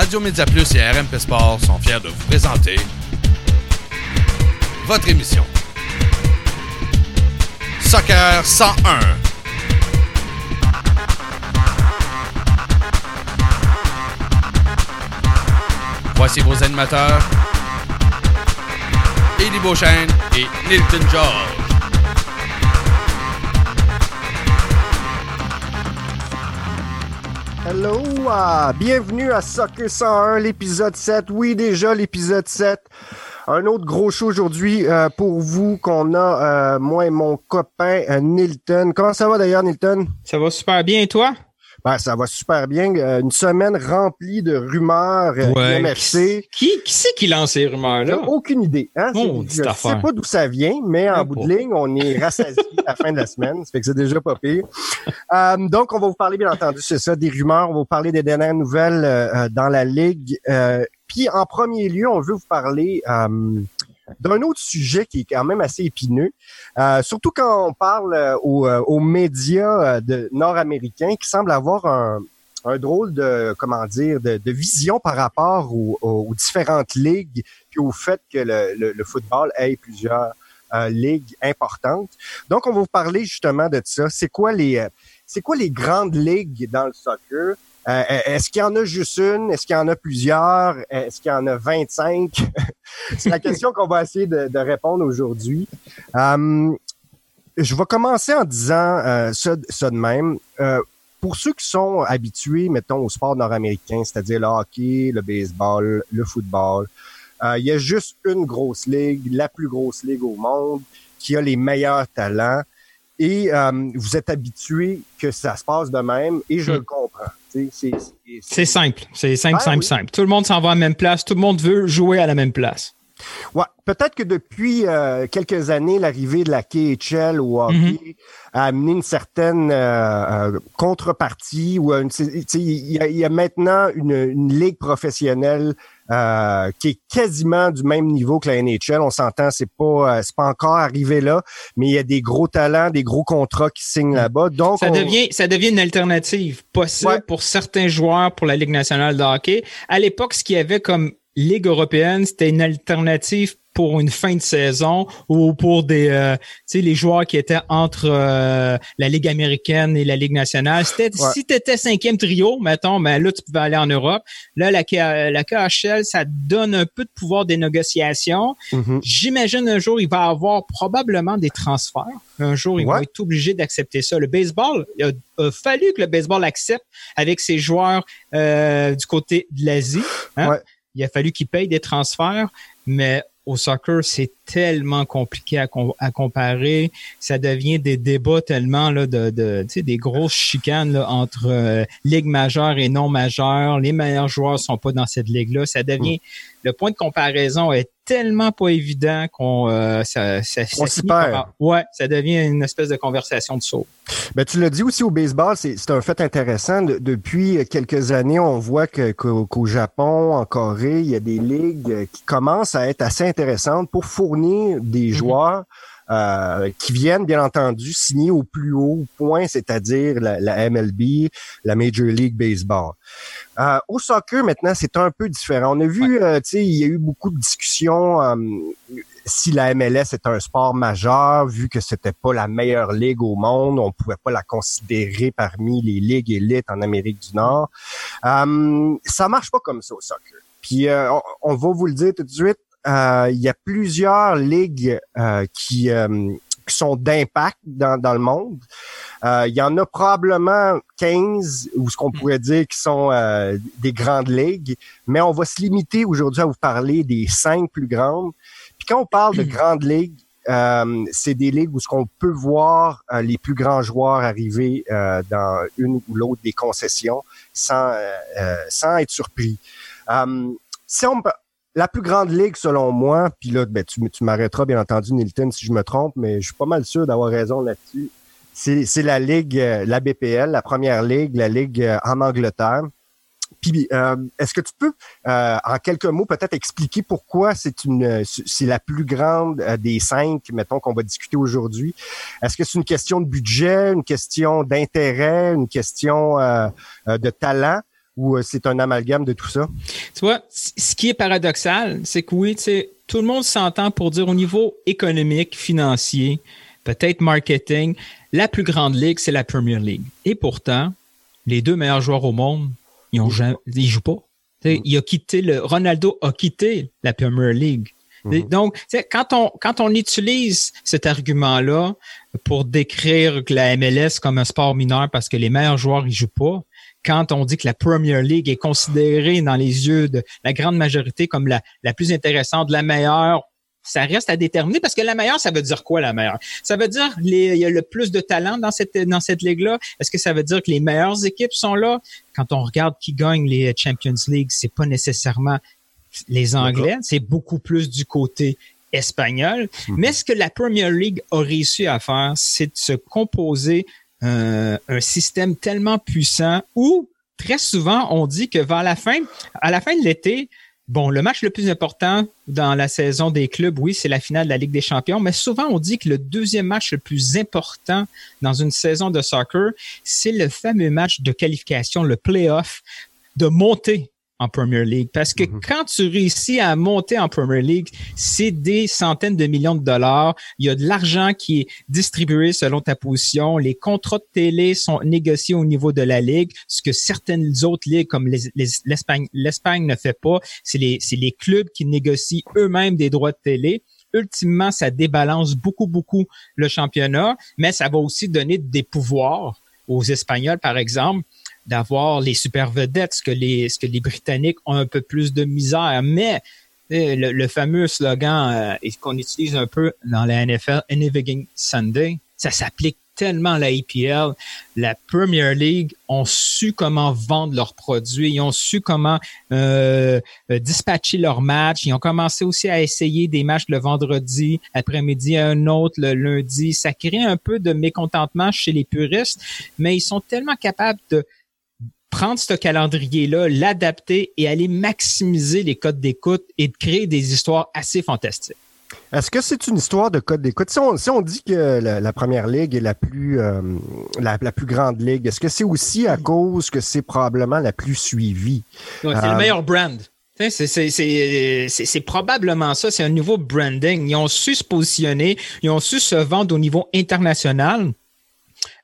Radio Média Plus et RMP Sport sont fiers de vous présenter votre émission Soccer 101. Voici vos animateurs Eddie Beauchesne et Nilton George. Hello, ah, bienvenue à Soccer 101, l'épisode 7. Oui, déjà l'épisode 7. Un autre gros show aujourd'hui euh, pour vous qu'on a, euh, moi et mon copain euh, Nilton. Comment ça va d'ailleurs, Nilton? Ça va super bien, et toi? Ben, ça va super bien. Euh, une semaine remplie de rumeurs euh, Ouais. MFC. Qui, qui c'est qui lance ces rumeurs-là? Aucune idée. Hein? Oh, je sais affaire. pas d'où ça vient, mais en bout de ligne, on est rassasié à la fin de la semaine. Ça fait que c'est déjà pas pire. Euh, donc, on va vous parler, bien entendu, c'est ça, des rumeurs. On va vous parler des dernières nouvelles euh, dans la Ligue. Euh, Puis, en premier lieu, on veut vous parler euh, d'un autre sujet qui est quand même assez épineux. Euh, surtout quand on parle euh, aux, euh, aux médias euh, nord-américains qui semblent avoir un, un drôle de, comment dire, de, de vision par rapport aux, aux- différentes ligues puis au fait que le, le- le football ait plusieurs euh, ligues importantes. Donc, on va vous parler justement de ça. C'est quoi les, c'est quoi les grandes ligues dans le soccer? Euh, est-ce qu'il y en a juste une? Est-ce qu'il y en a plusieurs? Est-ce qu'il y en a 25? C'est la question qu'on va essayer de, de répondre aujourd'hui. Euh, je vais commencer en disant euh, ça, ça de même. Euh, pour ceux qui sont habitués, mettons, au sport nord-américain, c'est-à-dire le hockey, le baseball, le football, euh, il y a juste une grosse ligue, la plus grosse ligue au monde, qui a les meilleurs talents. Et euh, vous êtes habitués que ça se passe de même, et je Mm. le comprends. C'est simple. C'est simple, Ah, simple, oui. simple. Tout le monde s'en va à la même place. Tout le monde veut jouer à la même place. Ouais, peut-être que depuis euh, quelques années, l'arrivée de la KHL au hockey a amené une certaine euh, euh, contrepartie ou il y, a, il y a maintenant une, une ligue professionnelle euh, qui est quasiment du même niveau que la NHL. On s'entend, c'est pas euh, c'est pas encore arrivé là, mais il y a des gros talents, des gros contrats qui signent là-bas. Donc Ça on- devient, ça devient une alternative possible Ouais. pour certains joueurs pour la Ligue nationale de hockey. À l'époque, ce qu'il y avait comme Ligue européenne, c'était une alternative pour une fin de saison ou pour des, euh, tu sais, les joueurs qui étaient entre euh, la Ligue américaine et la Ligue nationale. C'était, Ouais. si tu étais cinquième trio, mettons, ben là, tu pouvais aller en Europe. Là, la, KHL, ça donne un peu de pouvoir des négociations. Mhm. J'imagine un jour, il va avoir probablement des transferts. Un jour, il Ouais. va être obligé d'accepter ça. Le baseball, il a, a fallu que le baseball accepte avec ses joueurs euh, du côté de l'Asie. hein? Ouais. Il a fallu qu'ils payent des transferts, mais au soccer, c'est tellement compliqué à, com- à comparer. Ça devient des débats tellement là, de, de des grosses chicanes là, entre euh, ligue majeure et non majeure. Les meilleurs joueurs sont pas dans cette ligue-là. Ça devient Mm. le point de comparaison est tellement pas évident qu'on euh, ça, ça, On s'y perd. par- ouais, ça devient une espèce de conversation de saut. Ben, tu l'as dit aussi au baseball, c'est un fait intéressant. De- depuis quelques années, on voit que- qu'au Japon, en Corée, il y a des ligues qui commencent à être assez intéressantes pour fournir des joueurs euh, qui viennent, bien entendu, signer au plus haut point, c'est-à-dire la, la MLB, la Major League Baseball. Euh, au soccer, maintenant, c'est un peu différent. On a vu, euh, tu sais, il y a eu beaucoup de discussions euh, si la MLS est un sport majeur, vu que c'était pas la meilleure ligue au monde, on pouvait pas la considérer parmi les ligues élites en Amérique du Nord. Euh, ça marche pas comme ça au soccer. Puis euh, on, on va vous le dire tout de suite, il y a plusieurs ligues euh, qui, euh, qui sont d'impact dans, dans le monde. Euh, il y en a probablement 15 ou ce qu'on pourrait dire qui sont euh, des grandes ligues, mais on va se limiter aujourd'hui à vous parler des cinq plus grandes. Puis quand on parle de grandes ligues, euh, c'est des ligues où ce qu'on peut voir euh, les plus grands joueurs arriver euh, dans une ou l'autre des concessions sans euh, euh, sans être surpris. Euh, si on la plus grande ligue selon moi, puis là ben, tu, tu m'arrêteras bien entendu Nilton si je me trompe, mais je suis pas mal sûr d'avoir raison là-dessus. C'est la ligue, euh, la BPL, la première ligue, la ligue euh, en Angleterre. Puis, euh, est-ce que tu peux, euh, en quelques mots, peut-être expliquer pourquoi c'est une, c'est la plus grande des cinq, mettons, qu'on va discuter aujourd'hui? Est-ce que c'est une question de budget, une question d'intérêt, une question de talent? Ou euh, c'est un amalgame de tout ça? Tu vois, ce qui est paradoxal, c'est que oui, tu sais, tout le monde s'entend pour dire au niveau économique, financier, peut-être marketing, la plus grande ligue, c'est la Premier League. Et pourtant, les deux meilleurs joueurs au monde, ils ont jamais, ils jouent pas. Mm-hmm. Il a quitté le, Ronaldo a quitté la Premier League. Mm-hmm. Donc, quand on, quand on utilise cet argument-là pour décrire la MLS comme un sport mineur parce que les meilleurs joueurs, ils jouent pas, quand on dit que la Premier League est considérée dans les yeux de la grande majorité comme la, la plus intéressante, la meilleure, ça reste à déterminer parce que la meilleure, ça veut dire quoi la meilleure? Ça veut dire il y a le plus de talent dans cette dans cette ligue-là? Est-ce que ça veut dire que les meilleures équipes sont là? Quand on regarde qui gagne les Champions League, c'est pas nécessairement les Anglais, c'est beaucoup plus du côté espagnol. Mhm. Mais ce que la Premier League a réussi à faire, c'est de se composer euh, un système tellement puissant où très souvent on dit que vers la fin, à la fin de l'été, bon, le match le plus important dans la saison des clubs, oui, c'est la finale de la Ligue des Champions, mais souvent on dit que le deuxième match le plus important dans une saison de soccer, c'est le fameux match de qualification, le playoff, de monter en Premier League. Parce que mhm. quand tu réussis à monter en Premier League, c'est des centaines de millions de dollars. Il y a de l'argent qui est distribué selon ta position. Les contrats de télé sont négociés au niveau de la Ligue, ce que certaines autres ligues, comme l'Espagne ne fait pas. C'est les, les clubs qui négocient eux-mêmes des droits de télé ultimement, ça débalance beaucoup, beaucoup le championnat, mais ça va aussi donner des pouvoirs aux Espagnols, par exemple, d'avoir les super vedettes, ce que les, ce que les Britanniques ont un peu plus de misère. Mais eh, le, fameux slogan euh, qu'on utilise un peu dans la NFL, Anything Sunday, ça s'applique tellement à la EPL. La Premier League ont su comment vendre leurs produits, ils ont su comment euh, euh, dispatcher leurs matchs, ils ont commencé aussi à essayer des matchs le vendredi, après-midi un autre le lundi. Ça crée un peu de mécontentement chez les puristes, mais ils sont tellement capables de prendre ce calendrier-là, l'adapter et aller maximiser les codes d'écoute et de créer des histoires assez fantastiques. Est-ce que c'est une histoire de code d'écoute? Si on, dit que la, première ligue est la plus euh, la, plus grande ligue, est-ce que c'est aussi à cause que c'est probablement la plus suivie? c'est le euh, meilleur brand. C'est probablement ça, c'est un nouveau branding. Ils ont su se positionner, ils ont su se vendre au niveau international.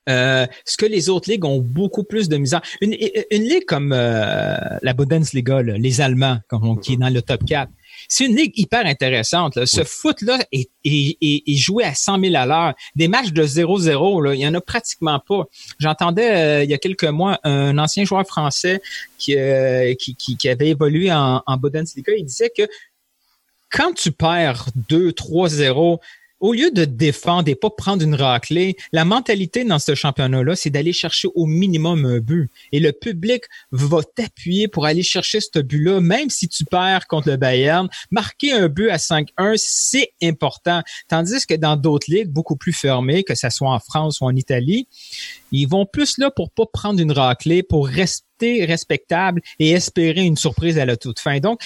Euh, ce que les autres ligues ont beaucoup plus de misère. Une, une ligue comme euh, la Bundesliga, les Allemands, comme, qui est dans le top 4, c'est une ligue hyper intéressante. Ce foot-là est, est, est, joué à 100 000 à l'heure. Des matchs de 0-0, il y en a pratiquement pas. J'entendais euh, il y a quelques mois un ancien joueur français qui, qui, qui, avait évolué en, en Bundesliga. Il disait que quand tu perds 2-3-0, au lieu de défendre et pas prendre une raclée, la mentalité dans ce championnat-là, c'est d'aller chercher au minimum un but. Et le public va t'appuyer pour aller chercher ce but-là, même si tu perds contre le Bayern. Marquer un but à 5-1, c'est important. Tandis que dans d'autres ligues beaucoup plus fermées, que ce soit en France ou en Italie, ils vont plus là pour pas prendre une raclée, pour rester respectable et espérer une surprise à la toute fin. Donc,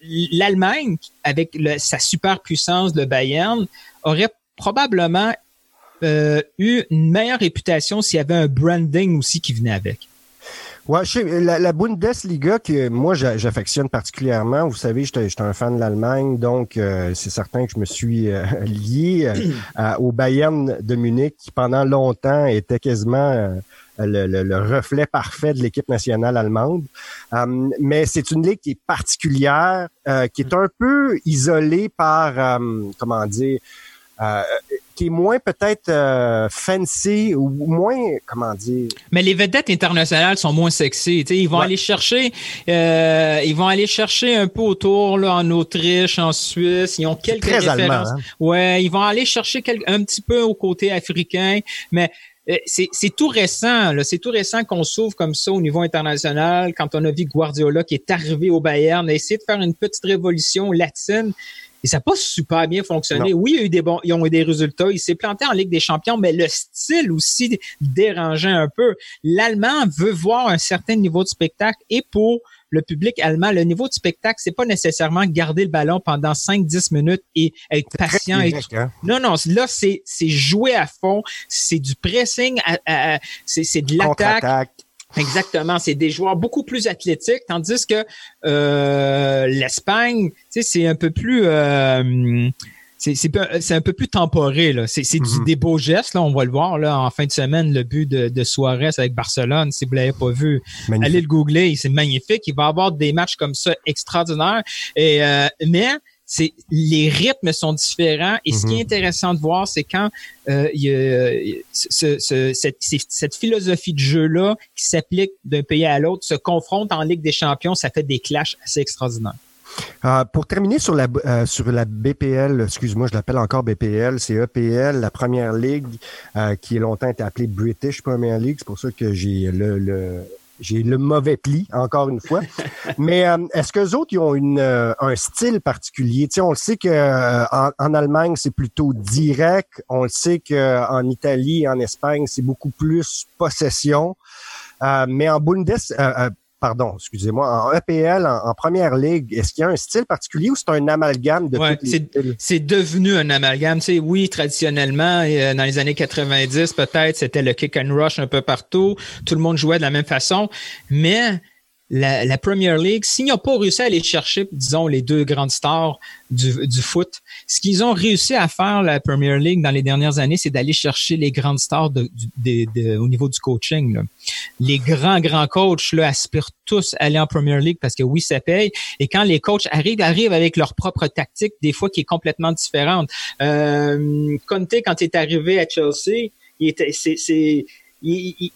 l'Allemagne, avec sa superpuissance de Bayern, aurait probablement euh, eu une meilleure réputation s'il y avait un branding aussi qui venait avec. Ouais, la, la, Bundesliga que moi j'affectionne particulièrement. Vous savez, j'étais un fan de l'Allemagne, donc euh, c'est certain que je me suis euh, lié au Bayern de Munich, qui pendant longtemps était quasiment le, reflet parfait de l'équipe nationale allemande. Euh, mais c'est une ligue qui est particulière, euh, qui est un peu isolée par, euh, comment dire, qui est moins peut-être fancy ou moins comment dire. Mais les vedettes internationales sont moins sexy. Ils vont aller chercher, ils vont aller chercher un peu autour là, en Autriche, en Suisse. Ils ont quelques très références. Hein? Ouais, ils vont aller chercher un petit peu au côté africain, mais euh, c'est tout récent, c'est tout récent qu'on s'ouvre comme ça au niveau international. Quand on a vu Guardiola qui est arrivé au Bayern, a essayé de faire une petite révolution latine. Et ça n'a pas super bien fonctionné. Oui, il y a eu des bons, ils ont eu des résultats. Il s'est planté en Ligue des Champions, mais le style aussi dérangeait un peu. L'Allemand veut voir un certain niveau de spectacle et pour le public allemand, le niveau de spectacle, c'est pas nécessairement garder le ballon pendant 5-10 minutes et être patient. et hein? Non, non, là, c'est, c'est jouer à fond, c'est du pressing, c'est, c'est de l'attaque. Exactement, c'est des joueurs beaucoup plus athlétiques, tandis que euh, l'Espagne, c'est un peu plus euh, c'est un peu plus temporé là. C'est mm-hmm. des beaux gestes là, on va le voir là en fin de semaine le but de, de Suarez avec Barcelone. Si vous l'avez pas vu, allez le googler, c'est magnifique. Il va avoir des matchs comme ça extraordinaires. Et euh, mais c'est les rythmes sont différents et ce qui est mhm. intéressant de voir c'est quand euh, il y a ce, ce, cette, cette, philosophie de jeu là qui s'applique d'un pays à l'autre se confronte en Ligue des Champions ça fait des clashs assez extraordinaires euh, pour terminer sur la euh, sur la BPL, excuse-moi, je l'appelle encore BPL, c'est EPL, la première ligue euh, qui est longtemps été appelée British Premier League. C'est pour ça que j'ai le, le j'ai le mauvais pli, encore une fois. Mais euh, est-ce que les autres ils ont une, euh, un style particulier? Tu on le sait que euh, en, Allemagne, c'est plutôt direct. On le sait qu'en Italie en Espagne, c'est beaucoup plus possession. mais en Bundes, pardon, excusez-moi, en EPL, en, première ligue, est-ce qu'il y a un style particulier ou c'est un amalgame de ouais, C'est devenu un amalgame. Tu sais, oui, traditionnellement, euh, dans les années 90, peut-être, c'était le kick and rush un peu partout. Tout le monde jouait de la même façon. Mais la, la Premier League, s'ils n'ont pas réussi à aller chercher, disons, les deux grandes stars du, du foot, ce qu'ils ont réussi à faire, la Premier League, dans les dernières années, c'est d'aller chercher les grandes stars de, de, au niveau du coaching. Là. Les grands, grands coachs là, aspirent tous à aller en Premier League parce que oui, ça paye. Et quand les coachs arrivent, arrivent avec leur propre tactique, des fois qui est complètement différente. Euh, Conte, quand il est arrivé à Chelsea, il était, c'est, c'est, il, il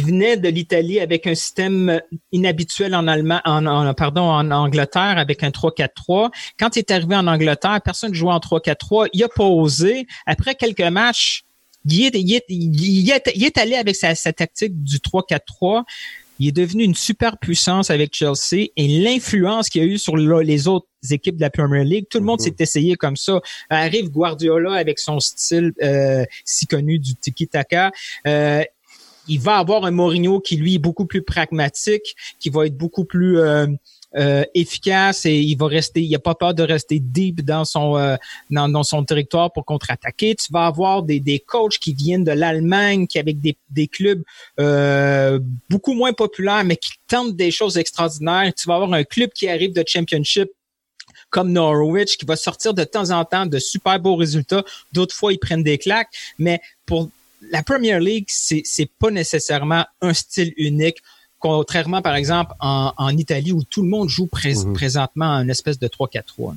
venait de l'Italie avec un système inhabituel en Allemagne, en, pardon, en Angleterre avec un 3-4-3. Quand il est arrivé en Angleterre, personne ne jouait en 3-4-3. Il a posé. Après quelques matchs, il est, il est, il est, allé avec sa, tactique du 3-4-3. Il est devenu une super puissance avec Chelsea et l'influence qu'il a eu sur les autres équipes de la Premier League. Tout le monde mhm. s'est essayé comme ça. Arrive Guardiola avec son style euh, si connu du tiki-taka. Euh, il va avoir un Mourinho qui lui est beaucoup plus pragmatique, qui va être beaucoup plus euh, euh, efficace et il va rester, il a pas peur de rester deep dans son euh, dans, son territoire pour contre-attaquer. Tu vas avoir des, des coachs qui viennent de l'Allemagne, qui avec des, des clubs beaucoup moins populaires, mais qui tentent des choses extraordinaires. Tu vas avoir un club qui arrive de championship comme Norwich, qui va sortir de temps en temps de super beaux résultats. D'autres fois, ils prennent des claques. Mais pour la Premier League, c'est c'est pas nécessairement un style unique. Contrairement, par exemple, en, en Italie où tout le monde joue mhm. présentement en espèce de 3-4-3.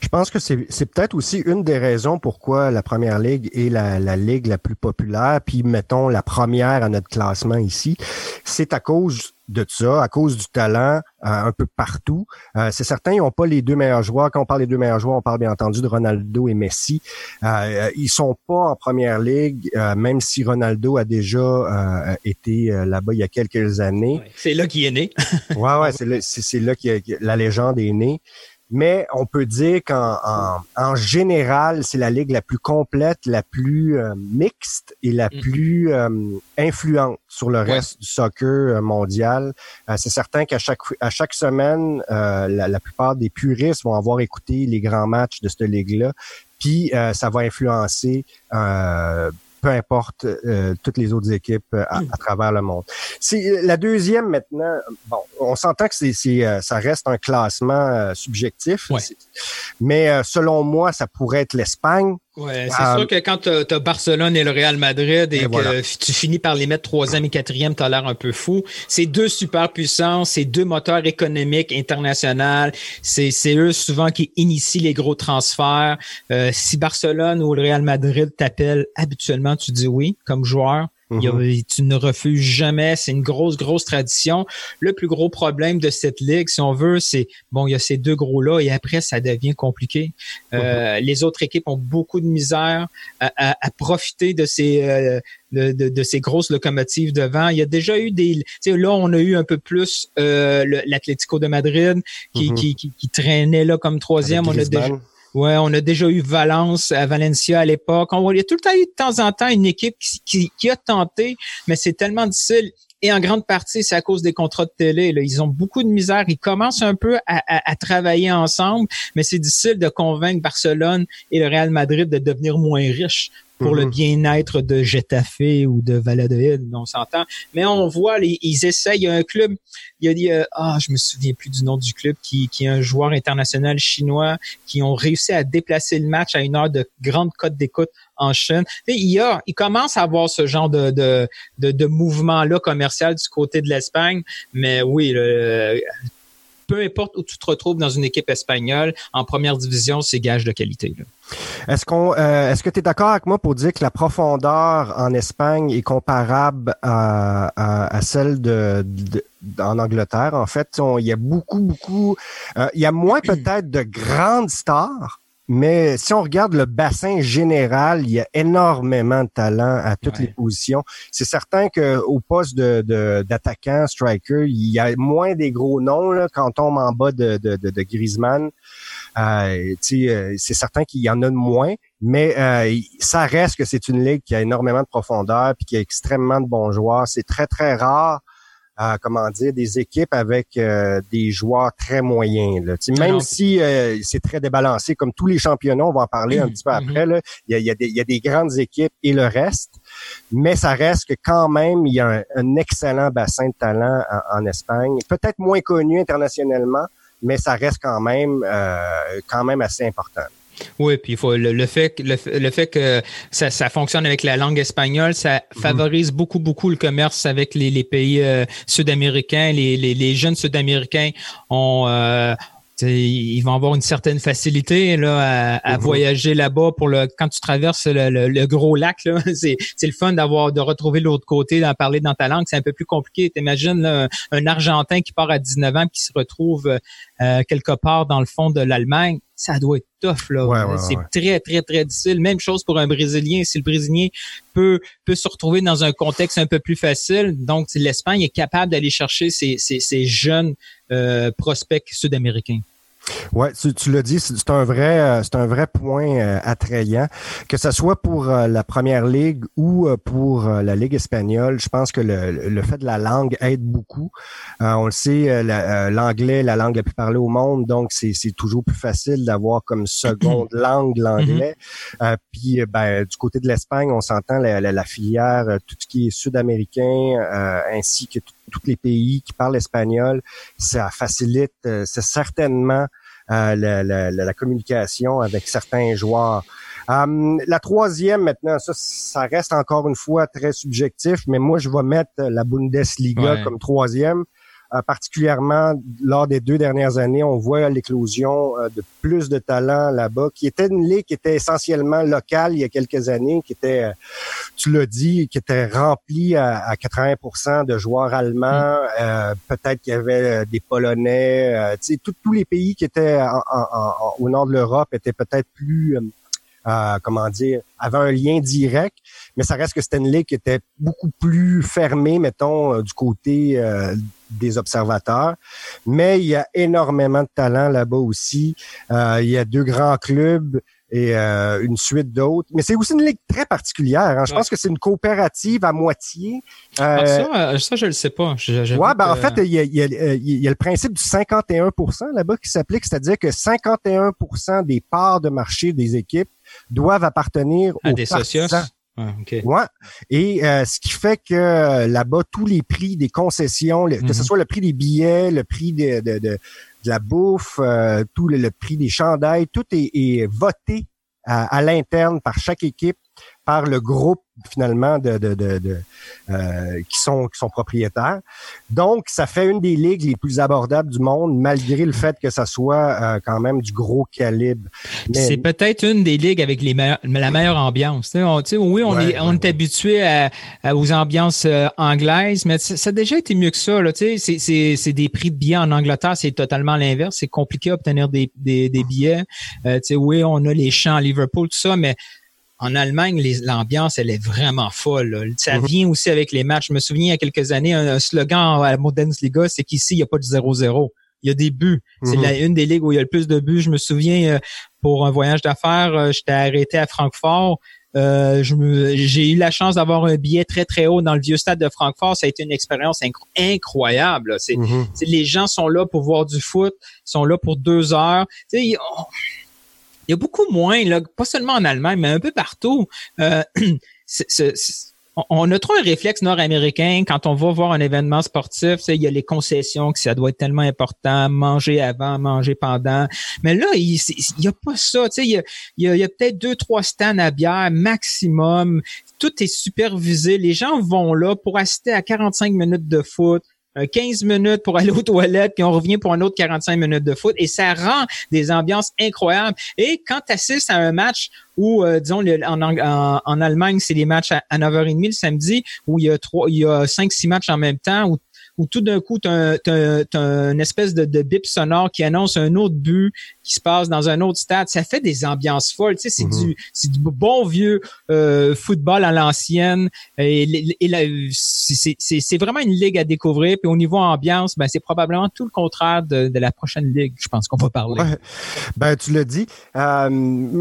Je pense que c'est peut-être aussi une des raisons pourquoi la Première Ligue est la, la ligue la plus populaire, puis mettons la première à notre classement ici. C'est à cause de ça, à cause du talent euh, un peu partout. Euh, c'est certain, ils n'ont pas les deux meilleurs joueurs. Quand on parle des deux meilleurs joueurs, on parle bien entendu de Ronaldo et Messi. Euh, ils sont pas en première ligue, euh, même si Ronaldo a déjà été là-bas il y a quelques années. c'est là qu'il est né. ouais, ouais, c'est là, c'est, là que la légende est née mais on peut dire qu'en en, général, c'est la ligue la plus complète, la plus euh, mixte et la mm. plus euh, influente sur le reste du soccer euh, mondial. c'est certain qu'à chaque à chaque semaine, la, la, plupart des puristes vont avoir écouté les grands matchs de cette ligue-là, puis ça va influencer peu importe euh, toutes les autres équipes euh, à, travers le monde. C'est euh, la deuxième maintenant. Bon, on s'entend que c'est, ça reste un classement subjectif, mais selon moi, ça pourrait être l'Espagne. Ouais, c'est sûr que quand tu as, Barcelone et le Real Madrid et, que tu finis par les mettre troisième et quatrième, tu as l'air un peu fou. C'est deux super puissances, c'est deux moteurs économiques internationaux. C'est, eux souvent qui initient les gros transferts. Euh, si Barcelone ou le Real Madrid t'appellent, habituellement, tu dis oui comme joueur. Mhm. tu ne refuses jamais. C'est une grosse, grosse tradition. Le plus gros problème de cette ligue, si on veut, c'est bon, il y a ces deux gros-là et après, ça devient compliqué. Euh, mhm. les autres équipes ont beaucoup de misère à, profiter de ces euh, de, ces grosses locomotives devant. Il y a déjà eu des. Là, on a eu un peu plus euh, l'Atlético de Madrid qui, mhm. qui, qui, traînait là comme troisième. on a déjà Ouais, on a déjà eu Valence à Valencia à l'époque. Il y a tout le temps eu de temps en temps une équipe qui, qui, a tenté, mais c'est tellement difficile. Et en grande partie, c'est à cause des contrats de télé. Là. Ils ont beaucoup de misère. Ils commencent un peu à, à, travailler ensemble, mais c'est difficile de convaincre Barcelone et le Real Madrid de devenir moins riches pour le bien-être de Getafe ou de Valladolid, on s'entend. Mais on voit, les, ils essayent. Il y a un club, il y a dit, ah, je me souviens plus du nom du club, qui, qui est un joueur international chinois, qui ont réussi à déplacer le match à une heure de grande cote d'écoute en Chine. il y a, il commence à avoir ce genre de, de, de, mouvement-là commercial du côté de l'Espagne. Mais oui, peu importe où tu te retrouves dans une équipe espagnole, en première division, c'est gage de qualité. Est-ce qu'on, euh, est-ce que tu es d'accord avec moi pour dire que la profondeur en Espagne est comparable à, celle de, en Angleterre? En fait, il y a beaucoup, beaucoup, euh, il y a moins peut-être de grandes stars, mais si on regarde le bassin général, il y a énormément de talent à toutes les positions. C'est certain qu'au poste de, d'attaquant, striker, il y a moins des gros noms là, quand on tombe en bas de, de, de, Griezmann. Euh, euh, c'est certain qu'il y en a de moins, mais euh, ça reste que c'est une ligue qui a énormément de profondeur puis qui a extrêmement de bons joueurs. C'est très, très rare comment dire, des équipes avec euh, des joueurs très moyens. Là. même si euh, c'est très débalancé, comme tous les championnats, on va en parler un petit peu mm-hmm. après, là, il, y a, il, y a des, grandes équipes et le reste, mais ça reste que quand même, il y a un, excellent bassin de talent en, Espagne, peut-être moins connu internationalement, mais ça reste quand même, euh, quand même assez important. Oui, puis il faut le, fait le, le, fait que ça, ça, fonctionne avec la langue espagnole, ça mhm. favorise beaucoup beaucoup le commerce avec les, les pays euh, sud-américains. Les, les, les, jeunes sud-américains ont euh, ils vont avoir une certaine facilité là à, mhm. voyager là-bas pour le quand tu traverses le, gros lac c'est c'est le fun d'avoir de retrouver l'autre côté d'en parler dans ta langue. C'est un peu plus compliqué. T'imagines un, un argentin qui part à 19 ans qui se retrouve euh, quelque part dans le fond de l'Allemagne ça doit être tough là. C'est très très très difficile. Même chose pour un brésilien. Si le brésilien peut peut se retrouver dans un contexte un peu plus facile donc l'Espagne est capable d'aller chercher ces, ces, ces jeunes euh, prospects sud-américains Ouais, tu, tu l'as dit, c'est un vrai, euh, c'est un vrai point euh, attrayant, que ce soit pour euh, la première ligue ou pour la ligue espagnole. Je pense que le, le fait de la langue aide beaucoup. on le sait, l'anglais, la, langue la plus parlée au monde, donc c'est toujours plus facile d'avoir comme seconde langue l'anglais. puis, ben, du côté de l'Espagne, on s'entend la, la, filière, tout ce qui est sud-américain, ainsi que tous les pays qui parlent espagnol, ça facilite, c'est certainement euh, la, communication avec certains joueurs. Euh, la troisième, maintenant, ça, ça reste encore une fois très subjectif, mais moi, je vais mettre la Bundesliga comme troisième. Euh, particulièrement lors des deux dernières années, on voit l'éclosion euh, de plus de talents là-bas, qui était une ligue qui était essentiellement locale il y a quelques années, qui était, euh, tu l'as dit, qui était remplie à, 80% de joueurs allemands. Mm. Peut-être qu'il y avait des Polonais. tu sais, tous les pays qui étaient au nord de l'Europe étaient peut-être plus comment dire, avaient un lien direct, mais ça reste que ligue qui était beaucoup plus fermée, mettons, du côté des observateurs. Mais il y a énormément de talent là-bas aussi. Euh, il y a deux grands clubs et euh, une suite d'autres. Mais c'est aussi une ligue très particulière. Hein. Je pense que c'est une coopérative à moitié. Euh, ah, ça, ça, je le sais pas. Je, ouais, ben, en fait, il y, a, il, y a, il y a le principe du 51% là-bas qui s'applique, c'est-à-dire que 51% des parts de marché des équipes doivent appartenir à aux des socios. Ah, ouais. Et euh, ce qui fait que euh, là-bas, tous les prix des concessions, que ce mhm. soit le prix des billets, le prix de, de, de, la bouffe, euh, tout le, prix des chandails, tout est, est voté à l'interne par chaque équipe par le groupe finalement de, de, de, euh, qui sont qui sont propriétaires. Donc, ça fait une des ligues les plus abordables du monde, malgré le fait que ça soit euh, quand même du gros calibre. C'est peut-être une des ligues avec les la meilleure ambiance. On, oui, on est on est habitué à, aux ambiances euh, anglaises, mais ça, a déjà été mieux que ça. C'est des prix de billets en Angleterre, c'est totalement l'inverse. C'est compliqué à obtenir des, des, des billets. oui, on a les champs à Liverpool, tout ça, mais en Allemagne, l'ambiance, elle est vraiment folle. Ça mhm. vient aussi avec les matchs. Je me souviens il y a quelques années, un, slogan à la Bundesliga, c'est qu'ici, il n'y a pas de 0-0. Il y a des buts. C'est mhm. une des ligues où il y a le plus de buts. Je me souviens, euh, pour un voyage d'affaires, euh, j'étais arrêté à Francfort. Euh, j'ai eu la chance d'avoir un billet très très haut dans le vieux stade de Francfort. Ça a été une expérience incroyable. C'est, mhm. Les gens sont là pour voir du foot, sont là pour deux heures. Il y a beaucoup moins, là, pas seulement en Allemagne, mais un peu partout. Euh, on a trop un réflexe nord-américain quand on va voir un événement sportif, il y a les concessions que ça doit être tellement important, manger avant, manger pendant. Mais là, il n'y a pas ça. Il y y y a peut-être deux, trois stands à bière maximum. Tout est supervisé. Les gens vont là pour assister à 45 minutes de foot. 15 minutes pour aller aux toilettes, puis on revient pour un autre 45 minutes de foot. Et ça rend des ambiances incroyables. Et quand tu assistes à un match où, euh, disons, en, Allemagne, c'est les matchs à, 9h30 le samedi, où il y a trois, il y a 5-6 matchs en même temps, où où tout d'un coup, tu as, une espèce de, de, bip sonore qui annonce un autre but qui se passe dans un autre stade. Ça fait des ambiances folles. Tu sais, c'est du, mhm. du bon vieux euh, football à l'ancienne. Et, et c'est vraiment une ligue à découvrir. Puis au niveau ambiance, ben, c'est probablement tout le contraire de, de, la prochaine ligue, je pense qu'on va parler. Ben, tu l'as dit. Euh,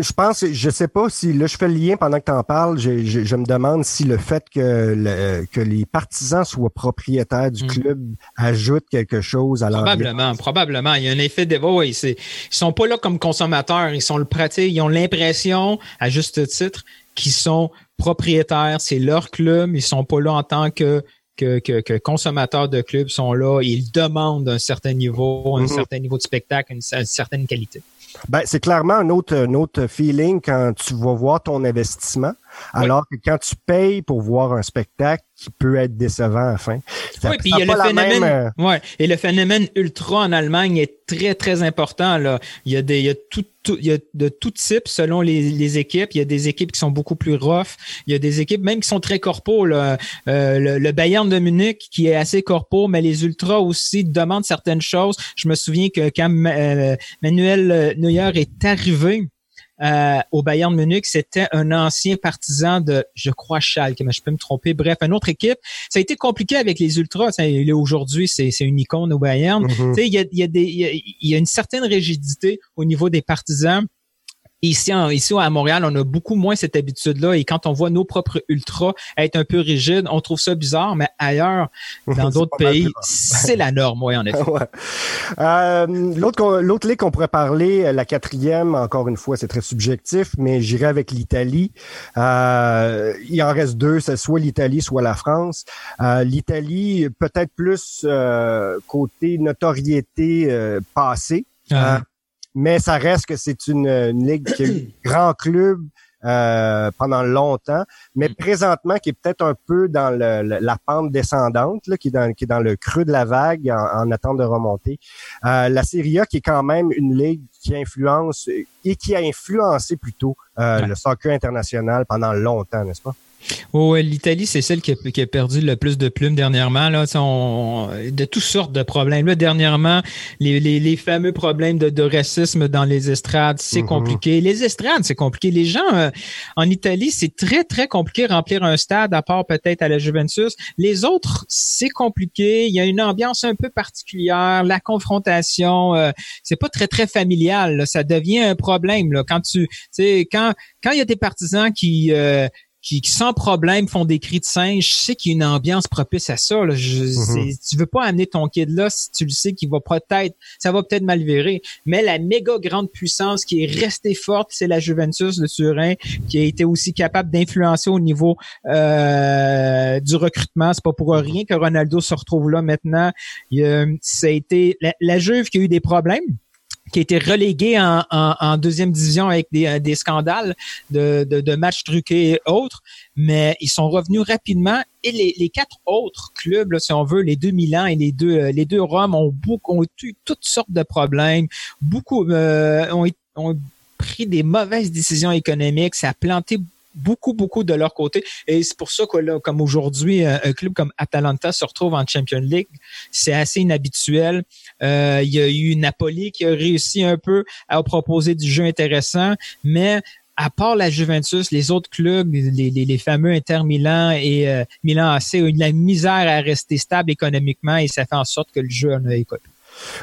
je pense, je sais pas si, là, je fais le lien pendant que tu en parles. Je, je, je, me demande si le fait que, le, que les partisans soient propriétaires du mm. club ajoute quelque chose à l'ambiance. Probablement, probablement. Il y a un effet de... Oui, ils sont pas là comme consommateurs, ils sont le pratique, ils ont l'impression, à juste titre, qu'ils sont propriétaires, c'est leur club, ils sont pas là en tant que que, que, consommateurs de club sont là, ils demandent un certain niveau, un mm-hmm. certain niveau de spectacle, une, certaine qualité. Ben, c'est clairement un autre, un autre feeling quand tu vas voir ton investissement. Alors que quand tu payes pour voir un spectacle qui peut être décevant à la fin. oui, puis il y a le phénomène. Euh, ouais, et le phénomène ultra en Allemagne est très très important là. Il y a des, il y a tout, il y a de tout type selon les, les, équipes. Il y a des équipes qui sont beaucoup plus rough. Il y a des équipes même qui sont très corpo. Là. Euh, le, Bayern de Munich qui est assez corpo, mais les ultras aussi demandent certaines choses. Je me souviens que quand euh, Manuel Neuer est arrivé euh, au Bayern Munich, c'était un ancien partisan de, je crois, Schalke, mais je peux me tromper. Bref, une autre équipe. Ça a été compliqué avec les Ultras. Aujourd'hui, c'est une icône au Bayern. Mm-hmm. Il y, a, y, a des, il y a une certaine rigidité au niveau des partisans. Ici, en, ici à Montréal, on a beaucoup moins cette habitude-là. Et quand on voit nos propres ultras être un peu rigides, on trouve ça bizarre, mais ailleurs, dans d'autres pays, c'est la norme, oui, en effet. Euh, l'autre, l'autre ligue qu'on pourrait parler, euh, la quatrième, encore une fois, c'est très subjectif, mais j'irai avec l'Italie. Euh, il en reste deux, c'est soit l'Italie, soit la France. L'Italie, peut-être plus côté notoriété passée. Ah mais ça reste que c'est une, ligue qui a eu grand club euh, pendant longtemps, mais mm. présentement qui est peut-être un peu dans le, la pente descendante, là, qui, est dans, qui est dans le creux de la vague en, en attente de remonter. Euh, la Serie A qui est quand même une ligue qui influence et qui a influencé plutôt euh, le soccer international pendant longtemps, n'est-ce pas? Oh, l'Italie, c'est celle qui a, perdu le plus de plumes dernièrement. Là, de toutes sortes de problèmes. Là, dernièrement, les, fameux problèmes de, racisme dans les estrades, c'est mm-hmm. compliqué. Les estrades, c'est compliqué. Les gens euh, en Italie, c'est très, très compliqué remplir un stade, à part peut-être à la Juventus. Les autres, c'est compliqué. Il y a une ambiance un peu particulière. La confrontation, euh, c'est pas très, très familial. Ça devient un problème. Là, quand tu, quand quand il y a des partisans qui euh, qui, sans problème font des cris de singe, je sais qu'il y a une ambiance propice à ça. Là. Je, mhm. Tu veux pas amener ton kid là si tu le sais qu'il va peut-être, ça va peut-être mal virer. Mais la méga grande puissance qui est restée forte, c'est la Juventus de Turin, qui a été aussi capable d'influencer au niveau euh, du recrutement. C'est pas pour rien que Ronaldo se retrouve là maintenant. Il, ça a été la, la Juve qui a eu des problèmes qui a été relégué en, en, deuxième division avec des, euh, des scandales de, de, de, matchs truqués et autres, mais ils sont revenus rapidement. Et les, les quatre autres clubs, là, si on veut, les deux Milan et les deux euh, les deux Rome ont beaucoup ont eu toutes sortes de problèmes, beaucoup euh, ont, ont pris des mauvaises décisions économiques, ça a planté beaucoup, beaucoup de leur côté. Et c'est pour ça que, là, comme aujourd'hui, un club comme Atalanta se retrouve en Champions League, c'est assez inhabituel. Euh, il y a eu Napoli qui a réussi un peu à proposer du jeu intéressant, mais à part la Juventus, les autres clubs, les, fameux Inter Milan et euh, Milan AC ont eu de la misère à rester stable économiquement et ça fait en sorte que le jeu en a écopé.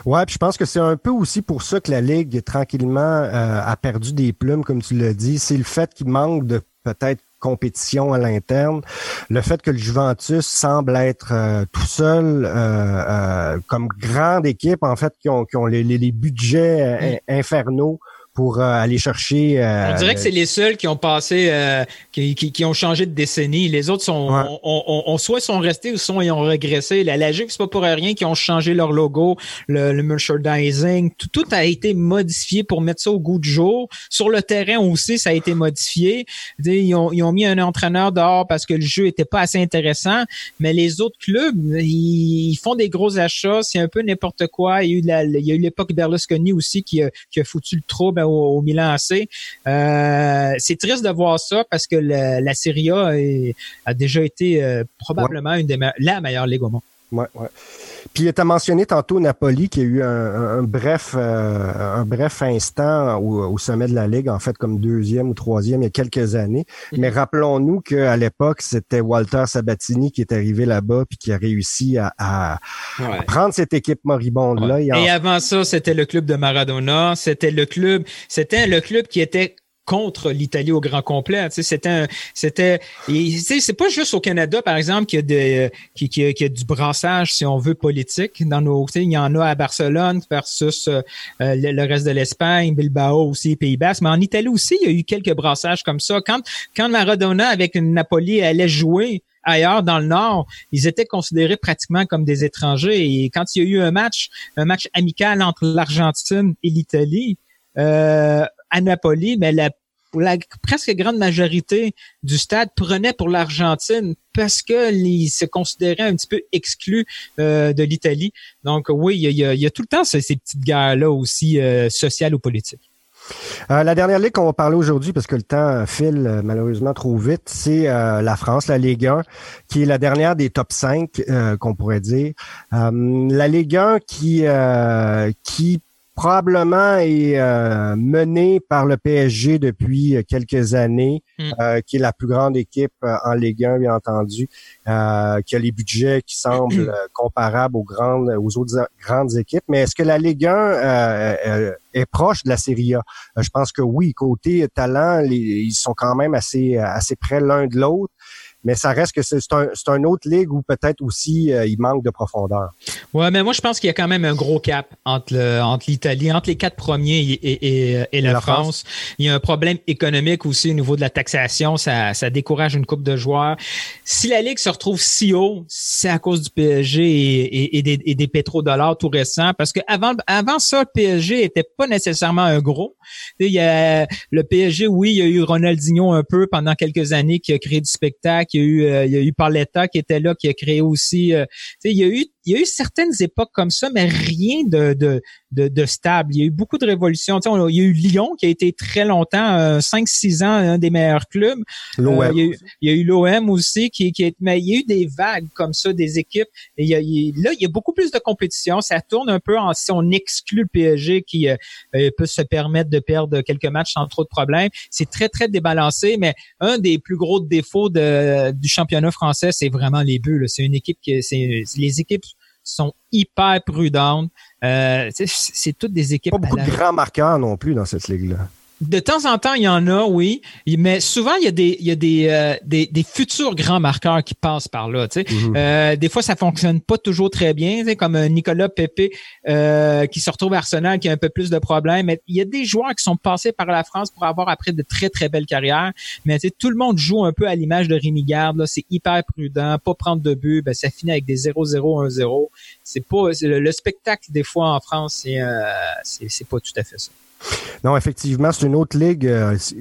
Ouais, puis je pense que c'est un peu aussi pour ça que la Ligue, tranquillement, euh, a perdu des plumes, comme tu l'as dit. C'est le fait qu'il manque de peut-être compétition à l'interne. Le fait que le Juventus semble être euh, tout seul euh, euh, comme grande équipe, en fait, qui ont, qui ont les, les, budgets infernaux pour aller chercher. on dirait que c'est les seuls qui ont passé, qui, qui, ont changé de décennie. Les autres sont, on, soit sont restés ou sont ils ont régressé. La logique, c'est pas pour rien qu'ils ont changé leur logo, le, le merchandising, tout, tout, a été modifié pour mettre ça au goût du jour. Sur le terrain aussi, ça a été modifié. Ils ont, ils ont mis un entraîneur dehors parce que le jeu était pas assez intéressant, mais les autres clubs, ils, font des gros achats, c'est un peu n'importe quoi. Il y a eu l'époque Berlusconi aussi qui a, qui a foutu le trouble au, Milan AC. Euh, c'est triste de voir ça parce que la, la Serie A a déjà été euh, probablement une des la meilleure ligue au monde. Ouais, ouais. Puis tu as mentionné tantôt Napoli qui a eu un, bref euh, un bref instant au, sommet de la Ligue, en fait comme deuxième ou troisième il y a quelques années. Mhm. Mais rappelons-nous qu'à l'époque, c'était Walter Sabatini qui est arrivé là-bas puis qui a réussi à, prendre cette équipe moribonde-là. Et avant ça, c'était le club de Maradona. C'était le club, c'était le club qui était contre l'Italie au grand complet. C'était, c'était, c'est pas juste au Canada, par exemple, qu'il y a, de, qui, qui, qui a du brassage, si on veut, politique. Dans nos, il y en a à Barcelone versus euh, le, reste de l'Espagne, Bilbao aussi, Pays-Bas. Mais en Italie aussi, il y a eu quelques brassages comme ça. Quand, quand Maradona avec Napoli allait jouer, ailleurs dans le Nord, ils étaient considérés pratiquement comme des étrangers. Et quand il y a eu un match, un match amical entre l'Argentine et l'Italie, euh, à Napoli, mais la, la presque grande majorité du stade prenait pour l'Argentine parce que se considéraient un petit peu exclus euh, de l'Italie. Donc oui, il y a, tout le temps ces, petites guerres-là aussi euh, sociales ou politiques. Euh, la dernière ligue qu'on va parler aujourd'hui, parce que le temps file malheureusement trop vite, c'est la France, la Ligue 1, qui est la dernière des top 5 qu'on pourrait dire. la Ligue 1 qui, qui probablement est euh, mené par le PSG depuis euh, quelques années, hmm. euh, qui est la plus grande équipe en Ligue 1, bien entendu, qui a les budgets qui semblent comparables aux grandes, aux autres grandes équipes. Mais est-ce que la Ligue 1 est proche de la Serie A? Je pense que oui. Côté talent, ils sont quand même assez assez près l'un de l'autre mais ça reste que c'est un, un autre ligue où peut-être aussi euh, il manque de profondeur. Ouais, mais moi je pense qu'il y a quand même un gros cap entre le, entre l'Italie, entre les quatre premiers et, et, et, la, France. Il y a un problème économique aussi au niveau de la taxation, ça, ça décourage une coupe de joueurs. Si la ligue se retrouve si haut, c'est à cause du PSG et, et des, et des pétrodollars tout récents, parce que avant, avant ça, le PSG était pas nécessairement un gros. Il y a le PSG, oui, il y a eu Ronaldinho un peu pendant quelques années qui a créé du spectacle il y a eu, euh, il y a eu qui était là, qui a créé aussi. Euh, il y a eu il y a eu certaines époques comme ça, mais rien de, de, de, stable. Il y a eu beaucoup de révolutions. il y a eu Lyon qui a été très longtemps, 5-6 euh, ans, un des meilleurs clubs. Euh, il, y a eu, l'OM aussi, qui, qui est, mais il y a eu des vagues comme ça, des équipes. Et il y a, là, il y a beaucoup plus de compétition. Ça tourne un peu en si on exclut le PSG qui euh, peut se permettre de perdre quelques matchs sans trop de problèmes. C'est très, très débalancé, mais un des plus gros défauts de, du championnat français, c'est vraiment les buts. C'est une équipe qui, c'est les équipes sont hyper prudentes. Euh, c'est toutes des équipes. Pas beaucoup de grands marqueurs non plus dans cette ligue-là. De temps en temps, il y en a, oui, mais souvent il y a des il y a des, euh, des, des, futurs grands marqueurs qui passent par là. Tu sais. Mhm. euh, des fois, ça fonctionne pas toujours très bien, tu sais, comme Nicolas Pepe euh, qui se retrouve à Arsenal, qui a un peu plus de problèmes. Mais il y a des joueurs qui sont passés par la France pour avoir après de très très belles carrières. Mais tu sais, tout le monde joue un peu à l'image de Rémi Garde. C'est hyper prudent, pas prendre de but. Ben, ça finit avec des 0-0, 1-0. C'est pas le, le, spectacle des fois en France, c'est euh, c'est pas tout à fait ça. Non, effectivement, c'est une autre ligue, euh, si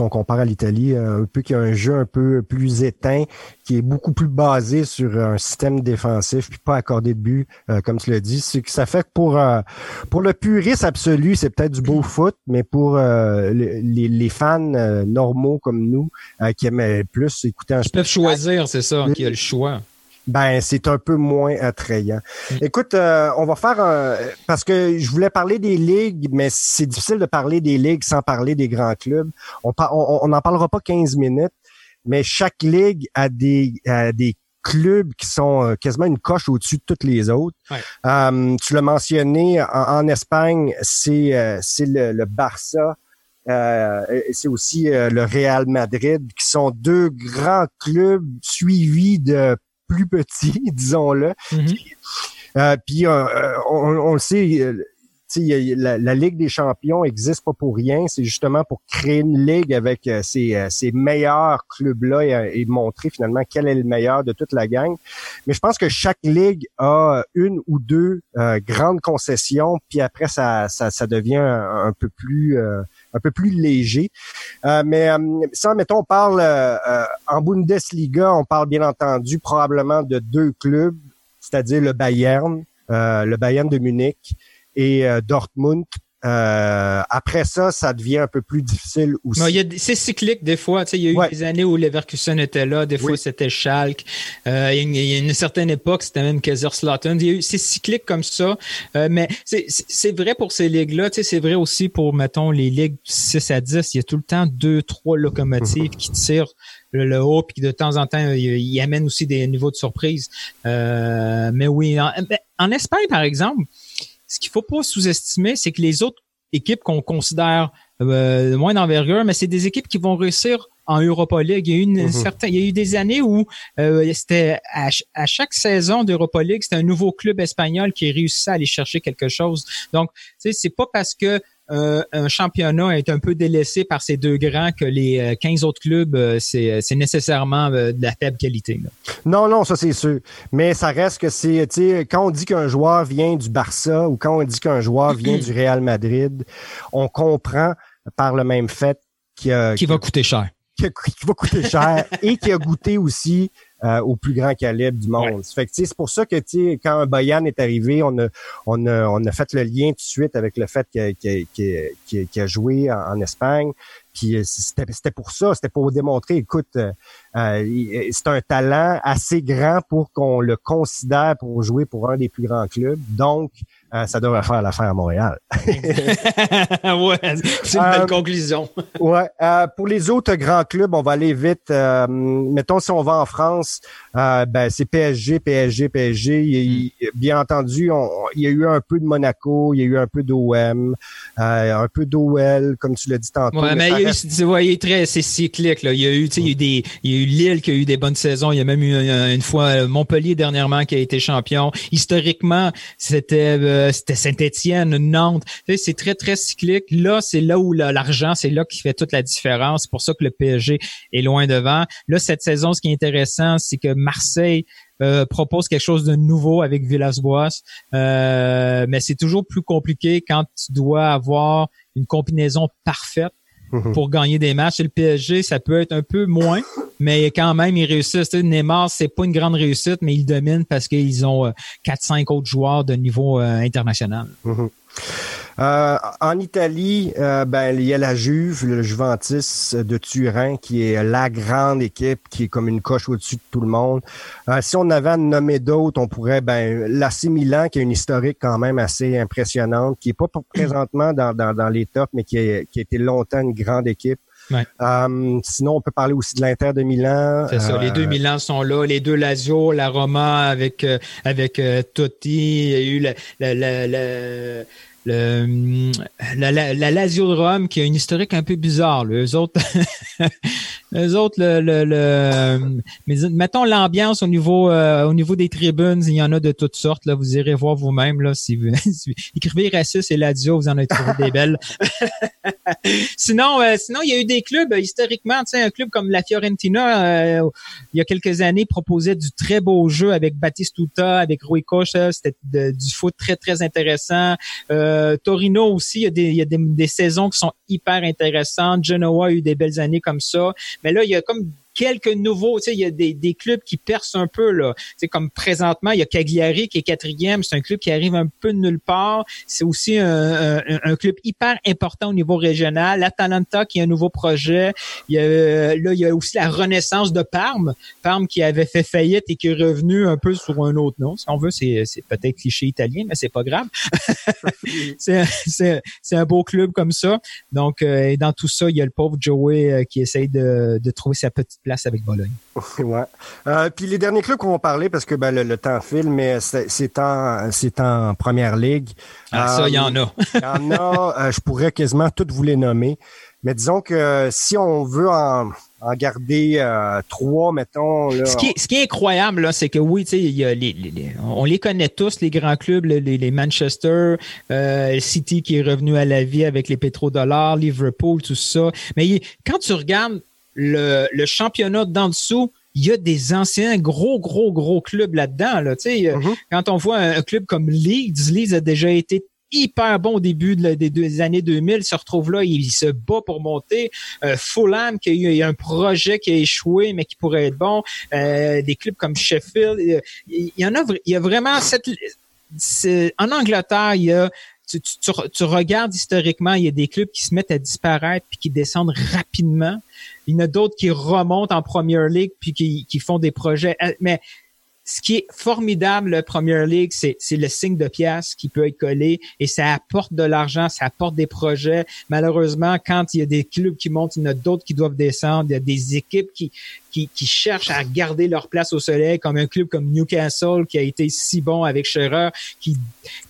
on compare à l'Italie, euh, un peu qui a un jeu un peu plus éteint, qui est beaucoup plus basé sur un système défensif, puis pas accordé de but, euh, comme tu l'as dit. C'est que ça fait que pour pour le puriste absolu, c'est peut-être du beau foot, mais pour les, les, fans normaux comme nous, qui aiment plus écouter un... Ils peuvent choisir, c'est ça, qui a le choix ben c'est un peu moins attrayant. Mm. Écoute, euh, on va faire un parce que je voulais parler des ligues, mais c'est difficile de parler des ligues sans parler des grands clubs. On n'en parlera pas 15 minutes, mais chaque ligue a des a des clubs qui sont euh, quasiment une coche au-dessus de toutes les autres. Euh, tu l'as mentionné, en, Espagne, c'est c'est le, le, Barça. c'est aussi le Real Madrid, qui sont deux grands clubs suivis de plus petit, disons-le. Mm-hmm. Euh, puis euh, on, le sait, la, la, Ligue des champions existe pas pour rien. C'est justement pour créer une ligue avec euh, ces, euh, ces meilleurs clubs-là et, montrer finalement quel est le meilleur de toute la gang. Mais je pense que chaque ligue a une ou deux grandes concessions, puis après ça, ça, ça devient un, peu plus un peu plus léger. mais ça, mettons, on parle en Bundesliga, on parle bien entendu probablement de deux clubs, c'est-à-dire le Bayern, le Bayern de Munich et euh, Dortmund. Euh, après ça, ça devient un peu plus difficile aussi. C'est cyclique des fois. Il y a eu des années où Leverkusen était là, des fois c'était Schalke. Euh, il y a une certaine époque, c'était même Kaiserslautern. C'est cyclique comme ça. Euh, mais c'est vrai pour ces ligues-là. C'est vrai aussi pour, mettons, les ligues 6 à 10. Il y a tout le temps deux, trois locomotives qui tirent le, haut, puis de temps en temps, ils amènent aussi des niveaux de surprise. Euh, mais oui, en Espagne, par exemple, ce qu'il faut pas sous-estimer, c'est que les autres équipes qu'on considère euh, moins d'envergure, mais c'est des équipes qui vont réussir en Europa League. Il y a eu, une, mm-hmm. il y a eu des années où euh, c'était à, chaque saison d'Europa League, c'était un nouveau club espagnol qui réussissait à aller chercher quelque chose. Donc, tu sais, c'est pas parce que euh, un championnat est un peu délaissé par ces deux grands que les 15 euh, autres clubs, euh, c'est, nécessairement de la faible qualité. Non, non, ça c'est sûr. Mais ça reste que c'est, tu sais, quand on dit qu'un joueur vient du Barça ou quand on dit qu'un joueur vient du Real Madrid, on comprend par le même fait qu'il qui va coûter cher. Qui, va coûter cher et qui a goûté aussi euh, au plus grand calibre du monde. Fait que, c'est pour ça que quand un Boyan est arrivé, on a, on, a, on a fait le lien tout de suite avec le fait qu'il a, a, joué en, Espagne. Puis euh, c'était pour ça, c'était pour démontrer, écoute, euh, c'est un talent assez grand pour qu'on le considère pour jouer pour un des plus grands clubs. Donc, euh, ça devrait faire l'affaire à Montréal. ouais, c'est une belle euh, conclusion. ouais. Euh, pour les autres grands clubs, on va aller vite. mettons si on va en France, ben c'est PSG, PSG, PSG. Hmm. bien entendu, il y a eu un peu de Monaco, il y a eu un peu d'OM, un peu d'OL, comme tu l'as dit tantôt. Ouais, mais, il y a eu, il est très, c'est cyclique. Là. Il y a eu, tu sais, il y a eu des, il y a eu Lille qui a eu des bonnes saisons. Il y a même eu une, fois Montpellier dernièrement qui a été champion. Historiquement, c'était euh, c'était Saint-Étienne, Nantes. c'est très, très cyclique. Là, c'est là où l'argent, c'est là qui fait toute la différence. C'est pour ça que le PSG est loin devant. Là, cette saison, ce qui est intéressant, c'est que Marseille euh, propose quelque chose de nouveau avec Villas-Boas. Euh, mais c'est toujours plus compliqué quand tu dois avoir une combinaison parfaite pour gagner des matchs. Et le PSG, ça peut être un peu moins, mais quand même, ils réussissent. Neymar, c'est pas une grande réussite, mais ils dominent parce qu'ils ont euh, quatre, cinq autres joueurs de niveau euh, international. Euh, en Italie, ben, il y a la Juve, le Juventus de Turin, qui est la grande équipe, qui est comme une coche au-dessus de tout le monde. si on avait à nommer d'autres, on pourrait, ben, l'AC Milan, qui a une historique quand même assez impressionnante, qui est pas présentement dans, dans, dans les tops, mais qui, qui a été longtemps une grande équipe. Euh, sinon, on peut parler aussi de l'Inter de Milan. C'est ça. Les deux euh, Milan sont là. Les deux Lazio, la Roma avec euh, avec Totti. Il y a eu la, la, la le, la, la, la, Lazio de Rome qui a une historique un peu bizarre. Les autres, eux autres, le, le, le mais mettons l'ambiance au niveau euh, au niveau des tribunes, il y en a de toutes sortes. Là, vous irez voir vous-même là si vous, écrivez raciste et Lazio, vous en avez trouvé des belles. sinon, euh, sinon il y a eu des clubs historiquement, tu sais, un club comme la Fiorentina, euh, il y a quelques années proposait du très beau jeu avec Batistuta, avec Rui Costa, c'était du foot très très intéressant. Euh, euh, Torino aussi, il y a, des, des, saisons qui sont hyper intéressantes. Genoa a eu des belles années comme ça. Mais là, il y a comme quelques nouveaux, tu sais, il y a des, des, clubs qui percent un peu, là. Tu comme présentement, il y a Cagliari qui est quatrième, c'est un club qui arrive un peu de nulle part. C'est aussi un, un, club hyper important au niveau régional. L'Atalanta qui a un nouveau projet. Il y a, là, il y a aussi la renaissance de Parme. Parme qui avait fait faillite et qui est revenu un peu sur un autre nom. Si on veut, c'est, c'est peut-être cliché italien, mais c'est pas grave. c'est, c'est, c'est un beau club comme ça. Donc, euh, dans tout ça, il y a le pauvre Joey euh, qui essaye de, de trouver sa petite place avec Bologne. ouais. Euh, puis les derniers clubs qu'on va parler, parce que ben, le, temps file, mais c'est en, en première ligue. Ah, ça, il y en a. Il y en a. Euh, je pourrais quasiment toutes vous les nommer. Mais disons que si on veut en, en garder euh, trois, mettons. Là, ce, qui est, ce qui est incroyable, là, c'est que oui, tu sais, il y a les, les, on les connaît tous, les grands clubs, les, les Manchester, euh, City qui est revenu à la vie avec les pétrodollars, Liverpool, tout ça. Mais quand tu regardes le, le championnat d'en dessous, il y a des anciens gros, gros, gros clubs là-dedans. Là, tu sais, mm-hmm. Quand on voit un, club comme Leeds, Leeds a déjà été hyper bon au début des, années 2000, se retrouve là, il, se bat pour monter. Euh, Fulham, qui a eu un projet qui a échoué, mais qui pourrait être bon. Euh, des clubs comme Sheffield. Il y en a, il y a vraiment cette... En Angleterre, il y a tu, tu, regardes historiquement, il y a des clubs qui se mettent à disparaître puis qui descendent rapidement. Il y en a d'autres qui remontent en Premier League puis qui, qui font des projets. Mais ce qui est formidable, le Premier League, c'est, le signe de pièce qui peut être collé et ça apporte de l'argent, ça apporte des projets. Malheureusement, quand il y a des clubs qui montent, il y en a d'autres qui doivent descendre. Il y a des équipes qui, qui, cherchent à garder leur place au soleil, comme un club comme Newcastle qui a été si bon avec Scherer, qui,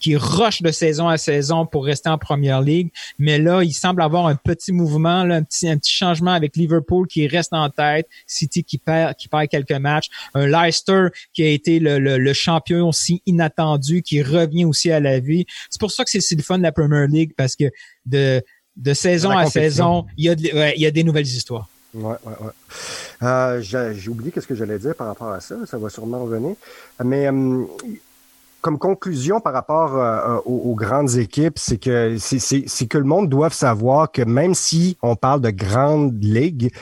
qui rush de saison à saison pour rester en Première Ligue. Mais là, il semble avoir un petit mouvement, un, petit, un petit changement avec Liverpool qui reste en tête, City qui perd, qui perd quelques matchs, un Leicester qui a été le, le, champion aussi inattendu, qui revient aussi à la vie. C'est pour ça que c'est le fun de la Premier League, parce que de, de saison à saison, il y, a il y a des nouvelles histoires. Ouais, ouais, ouais. Euh, j'ai oublié ce que j'allais dire par rapport à ça. Ça va sûrement revenir. Mais euh, comme conclusion par rapport euh, aux, grandes équipes, c'est que c'est que le monde doit savoir que même si on parle de grandes ligues,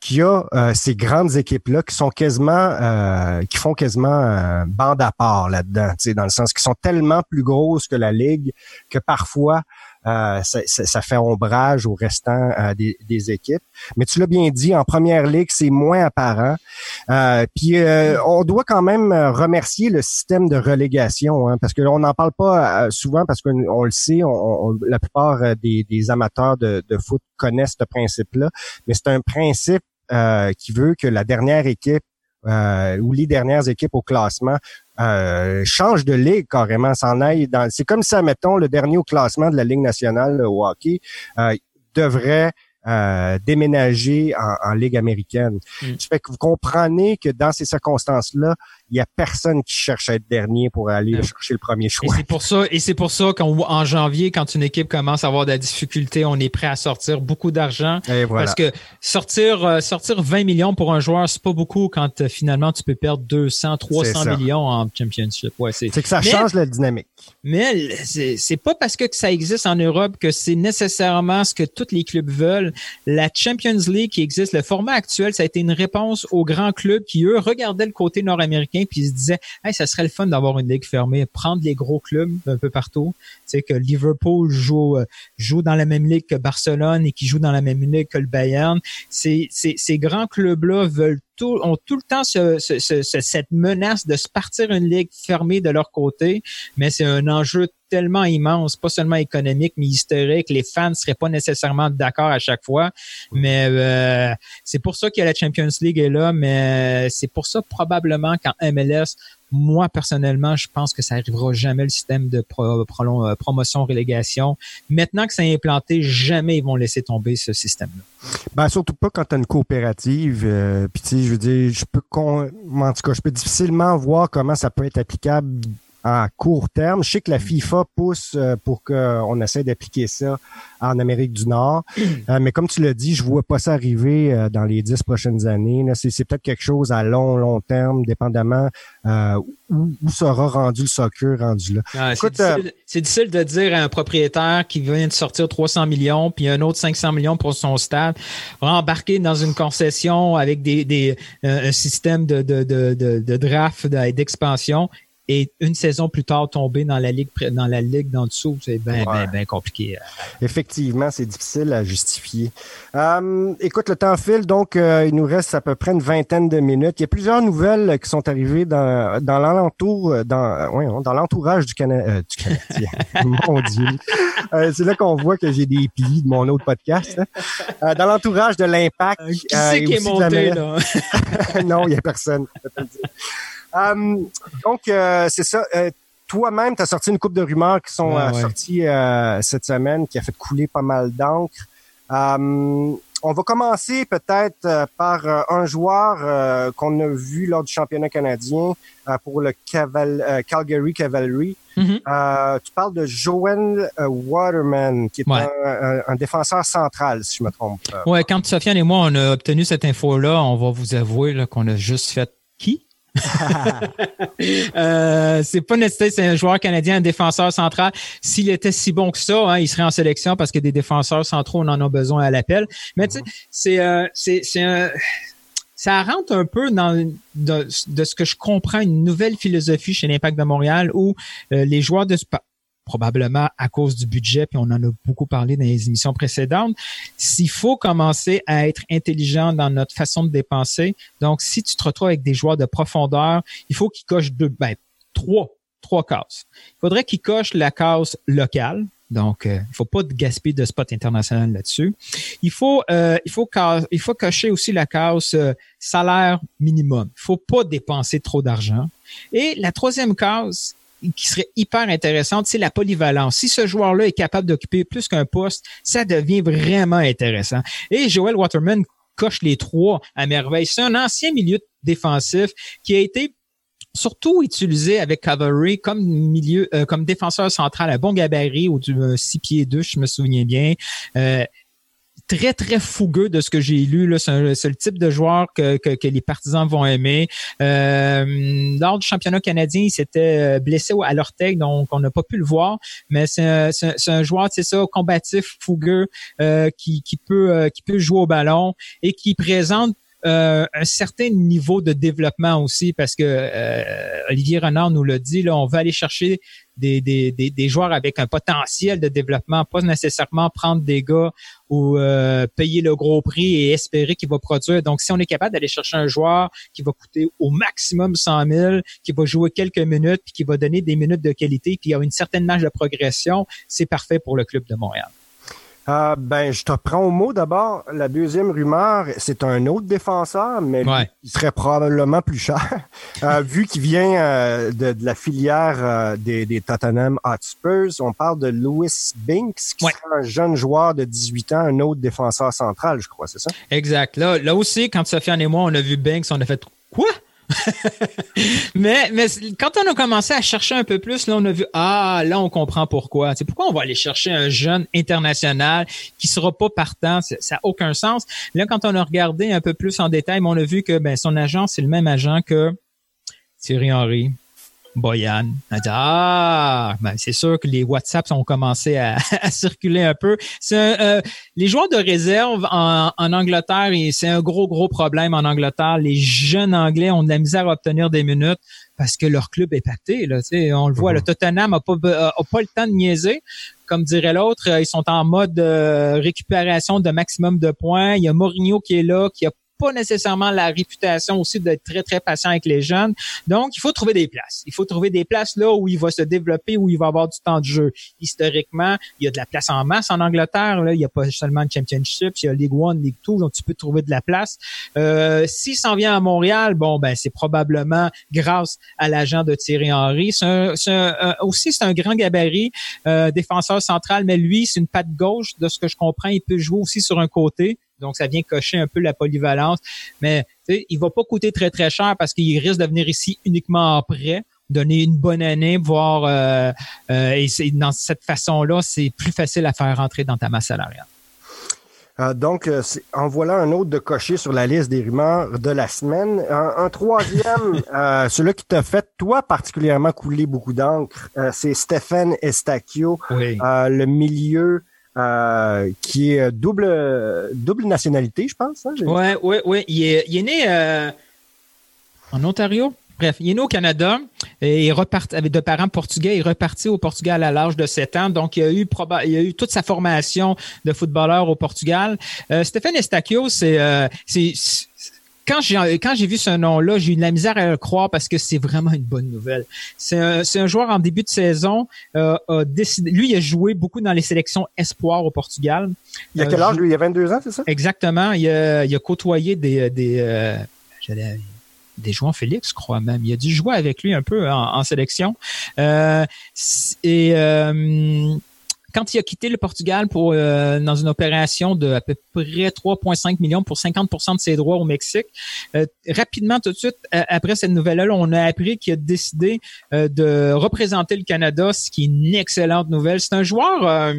qu'il y a ces grandes équipes-là qui sont quasiment qui font quasiment bande à part là-dedans, dans le sens qu'ils sont tellement plus grosses que la ligue que parfois euh, ça, fait ombrage au restant euh, des, équipes. Mais tu l'as bien dit, en première ligue, c'est moins apparent. Euh, puis on doit quand même remercier le système de relégation, hein, parce que on n'en parle pas souvent parce qu'on le sait, on, la plupart des, amateurs de, de, foot connaissent ce principe-là, mais c'est un principe qui veut que la dernière équipe euh, ou les dernières équipes au classement euh, changent de ligue carrément, s'en aille dans. C'est comme ça, mettons, le dernier au classement de la Ligue nationale au hockey euh, devrait euh, déménager en, Ligue américaine. Mm. fait que vous comprenez que dans ces circonstances-là, il y a personne qui cherche à être dernier pour aller chercher le premier choix. Et c'est pour ça, et c'est pour ça qu'en janvier, quand une équipe commence à avoir de la difficulté, on est prêt à sortir beaucoup d'argent. Parce que sortir, euh, sortir 20 millions pour un joueur, c'est pas beaucoup quand euh, finalement tu peux perdre 200, 300 millions en championship. Ouais, c'est que ça change la dynamique. Mais c'est pas parce que ça existe en Europe que c'est nécessairement ce que tous les clubs veulent. La Champions League qui existe, le format actuel, ça a été une réponse aux grands clubs qui, eux, regardaient le côté nord-américain puis il se disait hey, ça serait le fun d'avoir une ligue fermée, prendre les gros clubs un peu partout. Tu que Liverpool joue euh, joue dans la même ligue que Barcelone et qui joue dans la même ligue que le Bayern. Ces, ces, ces grands clubs-là veulent tout, ont tout le temps ce, cette menace de se partir une ligue fermée de leur côté, mais c'est un enjeu tellement immense, pas seulement économique, mais historique. Les fans ne seraient pas nécessairement d'accord à chaque fois. Mais euh, c'est pour ça que la Champions League est là, mais c'est pour ça probablement qu'en MLS, moi, personnellement, je pense que ça arrivera jamais le système de pro, euh, promotion-relégation. Maintenant que c'est implanté, jamais ils vont laisser tomber ce système-là. Ben, surtout pas quand tu as une coopérative. Euh, Puis, tu sais, je veux dire, je peux, en tout cas, je peux difficilement voir comment ça peut être applicable à court terme. Je sais que la FIFA pousse euh, pour qu'on essaie d'appliquer ça en Amérique du Nord. Euh, mais comme tu l'as dit, je vois pas ça arriver euh, dans les dix prochaines années. C'est peut-être quelque chose à long, long terme, dépendamment où, sera rendu le soccer rendu là. Ah, c'est difficile, de dire à un propriétaire qui vient de sortir 300 millions, puis un autre 500 millions pour son stade, embarquer dans une concession avec des, un système de, de, de, de draft d'expansion et une saison plus tard tomber dans la ligue dans la ligue d'en dessous, c'est bien ben, compliqué. Effectivement, c'est difficile à justifier. Euh, écoute, le temps file, donc euh, il nous reste à peu près une vingtaine de minutes. Il y a plusieurs nouvelles qui sont arrivées dans dans l'alentour, euh, dans ouais, dans l'entourage du, Cana du Canadien. mon Dieu, c'est là qu'on voit que j'ai des plis de mon autre podcast. Hein. dans l'entourage de l'Impact. qui c'est qui est monté là? Non, il y a personne. Euh, donc, euh, c'est ça. Euh, toi-même, tu as sorti une coupe de rumeurs qui sont sorties cette semaine, qui a fait couler pas mal d'encre. Euh, on va commencer peut-être euh, par euh, un joueur euh, qu'on a vu lors du championnat canadien pour le Caval Calgary Cavalry. Mm-hmm. tu parles de Joel Waterman, qui est un, défenseur central, si je me trompe. Ouais, quand Sofiane et moi, on a obtenu cette info-là, on va vous avouer qu'on a juste fait qui? euh, c'est pas nécessaire, c'est un joueur canadien, un défenseur central. S'il était si bon que ça, hein, il serait en sélection parce que des défenseurs centraux, on en a besoin à l'appel. Mais tu sais, c'est euh, c'est un ça rentre un peu dans de, ce que je comprends une nouvelle philosophie chez l'Impact de Montréal où euh, les joueurs de probablement à cause du budget, puis on en a beaucoup parlé dans les émissions précédentes, s'il faut commencer à être intelligent dans notre façon de dépenser, donc si tu te retrouves avec des joueurs de profondeur, il faut qu'ils cochent deux, ben, trois, trois cases. Il faudrait qu'ils cochent la case locale, donc, euh, il faut pas gaspiller de spot international là-dessus. Il faut, euh, il faut, il faut cocher aussi la case euh, salaire minimum. Il faut pas dépenser trop d'argent. Et la troisième case, qui serait hyper intéressante, c'est la polyvalence. Si ce joueur-là est capable d'occuper plus qu'un poste, ça devient vraiment intéressant. Et Joel Waterman coche les trois à merveille. C'est un ancien milieu défensif qui a été surtout utilisé avec Cavalry comme milieu, euh, comme défenseur central à bon gabarit ou du 6 euh, pieds 2, je me souviens bien. Euh, très, très fougueux de ce que j'ai lu. C'est le type de joueur que, que, les partisans vont aimer. Euh, lors du championnat canadien, il s'était euh, blessé à l'orteil, donc on n'a pas pu le voir. Mais c'est un, un, joueur, c'est ça, combatif, fougueux, euh, qui, qui, peut, euh, qui peut jouer au ballon et qui présente euh, un certain niveau de développement aussi, parce que euh, Olivier Renard nous l'a dit, là, on va aller chercher des, des, des, joueurs avec un potentiel de développement, pas nécessairement prendre des gars ou euh, payer le gros prix et espérer qu'il va produire. Donc, si on est capable d'aller chercher un joueur qui va coûter au maximum 100 000, qui va jouer quelques minutes, puis qui va donner des minutes de qualité, puis il y a une certaine marge de progression, c'est parfait pour le club de Montréal. Euh, ben, je te prends au mot d'abord. La deuxième rumeur, c'est un autre défenseur, mais il serait probablement plus cher, euh, vu qu'il vient euh, de, la filière des, des, Tottenham Hotspurs. On parle de Louis Binks, qui est un jeune joueur de 18 ans, un autre défenseur central, je crois, c'est ça? Exact. Là, là aussi, quand Sofiane et moi, on a vu Binks, on a fait quoi? mais, mais quand on a commencé à chercher un peu plus, là, on a vu, ah, là, on comprend pourquoi. C'est pourquoi on va aller chercher un jeune international qui sera pas partant? Ça n'a aucun sens. Là, quand on a regardé un peu plus en détail, on a vu que ben, son agent, c'est le même agent que Thierry Henry, Boyan. Elle dit ah, ben c'est sûr que les WhatsApps ont commencé à, circuler un peu. C'est euh, les joueurs de réserve en, Angleterre, c'est un gros gros problème en Angleterre. Les jeunes Anglais ont de la misère à obtenir des minutes parce que leur club est pacté. Là, on le voit, le mhm. Tottenham a pas a pas le temps de niaiser. Comme dirait l'autre, ils sont en mode euh, récupération de maximum de points. Il y a Mourinho qui est là, qui a pas nécessairement la réputation aussi d'être très, très patient avec les jeunes. Donc, il faut trouver des places. Il faut trouver des places là où il va se développer, où il va avoir du temps de jeu. Historiquement, il y a de la place en masse en Angleterre. Là. Il n'y a pas seulement le Championship, il y a League One, League Two, donc tu peux trouver de la place. Euh, S'il s'en vient à Montréal, bon, ben c'est probablement grâce à l'agent de Thierry Henry. C'est un, aussi, c'est un grand gabarit, euh, défenseur central, mais lui, c'est une patte gauche, de ce que je comprends. Il peut jouer aussi sur un côté. Donc, ça vient cocher un peu la polyvalence. Mais il va pas coûter très, très cher parce qu'il risque de venir ici uniquement après donner une bonne année, voir euh, euh, et dans cette façon-là, c'est plus facile à faire rentrer dans ta masse salariale. Euh, donc, en voilà un autre de cocher sur la liste des rumeurs de la semaine. Un, troisième, celui qui t'a fait, toi, particulièrement couler beaucoup d'encre, c'est Stéphane Estacchio, le milieu euh, qui est double double nationalité, je pense. Hein, ouais, ouais, ouais. Il est, est né euh, en Ontario. Bref, il est né au Canada et il reparti avec de parents portugais. Il est reparti au Portugal à l'âge de 7 ans. Donc, il a eu il a eu toute sa formation de footballeur au Portugal. Euh, Stéphane Estacchio, c'est quand j'ai quand j'ai vu ce nom-là, j'ai eu de la misère à le croire parce que c'est vraiment une bonne nouvelle. C'est un, un, joueur en début de saison euh, a décidé. Lui, il a joué beaucoup dans les sélections espoirs au Portugal. Il y a quel âge lui? Il a 22 ans, c'est ça? Exactement. Il a, il a côtoyé des des euh, des joueurs Félix, je crois même. Il a dû jouer avec lui un peu en, en sélection. Euh, et euh, quand il a quitté le Portugal pour euh, dans une opération de à peu près 3,5 millions pour 50% de ses droits au Mexique, euh, rapidement tout de suite après cette nouvelle-là, on a appris qu'il a décidé de représenter le Canada, ce qui est une excellente nouvelle. C'est un joueur,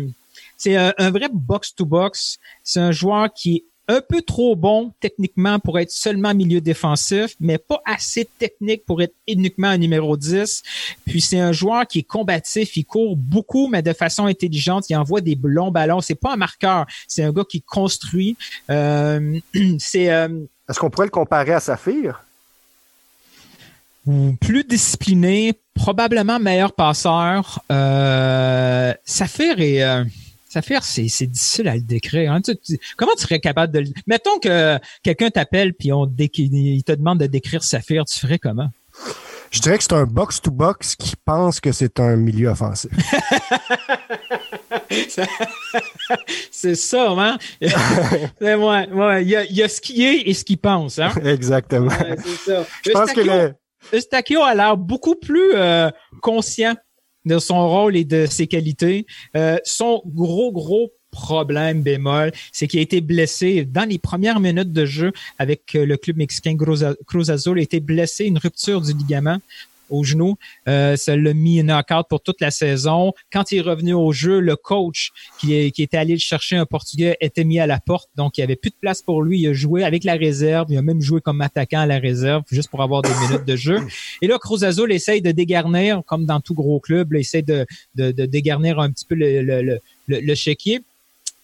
c'est un, un, vrai box-to-box. C'est un joueur qui est un peu trop bon techniquement pour être seulement milieu défensif, mais pas assez technique pour être uniquement un numéro 10. Puis c'est un joueur qui est combatif, il court beaucoup, mais de façon intelligente. Il envoie des longs ballons. C'est pas un marqueur, c'est un gars qui construit. Euh, c'est. Euh, Est-ce qu'on pourrait le comparer à Saphir? Plus discipliné, probablement meilleur passeur. Euh, Saphir est Saphir, c'est, c'est difficile à le décrire. Hein. comment tu serais capable de le... Mettons que quelqu'un t'appelle puis on il te demande de décrire Saphir, tu ferais comment? Je dirais que c'est un box-to-box qui pense que c'est un milieu offensif. c'est ça, hein? ouais, ouais. Il, y a, il y a ce qui est et ce qu'il pense. Hein? Exactement. c'est ça. Je pense que le... Eustachio a l'air beaucoup plus euh, conscient de son rôle et de ses qualités. Euh, son gros, gros problème bémol, c'est qu'il a été blessé dans les premières minutes de jeu avec euh, le club mexicain Cruz Azul. Il a été blessé, une rupture du ligament au genou. Euh, ça l'a mis knock-out pour toute la saison. Quand il est revenu au jeu, le coach qui, qui était allé le chercher, un Portugais, était mis à la porte. Donc, il n'y avait plus de place pour lui. Il a joué avec la réserve. Il a même joué comme attaquant à la réserve, juste pour avoir des minutes de jeu. Et là, Cruz Azul essaye de dégarnir, comme dans tout gros club, il essaye de, de, de, dégarnir un petit peu le, le, le, le chéquier.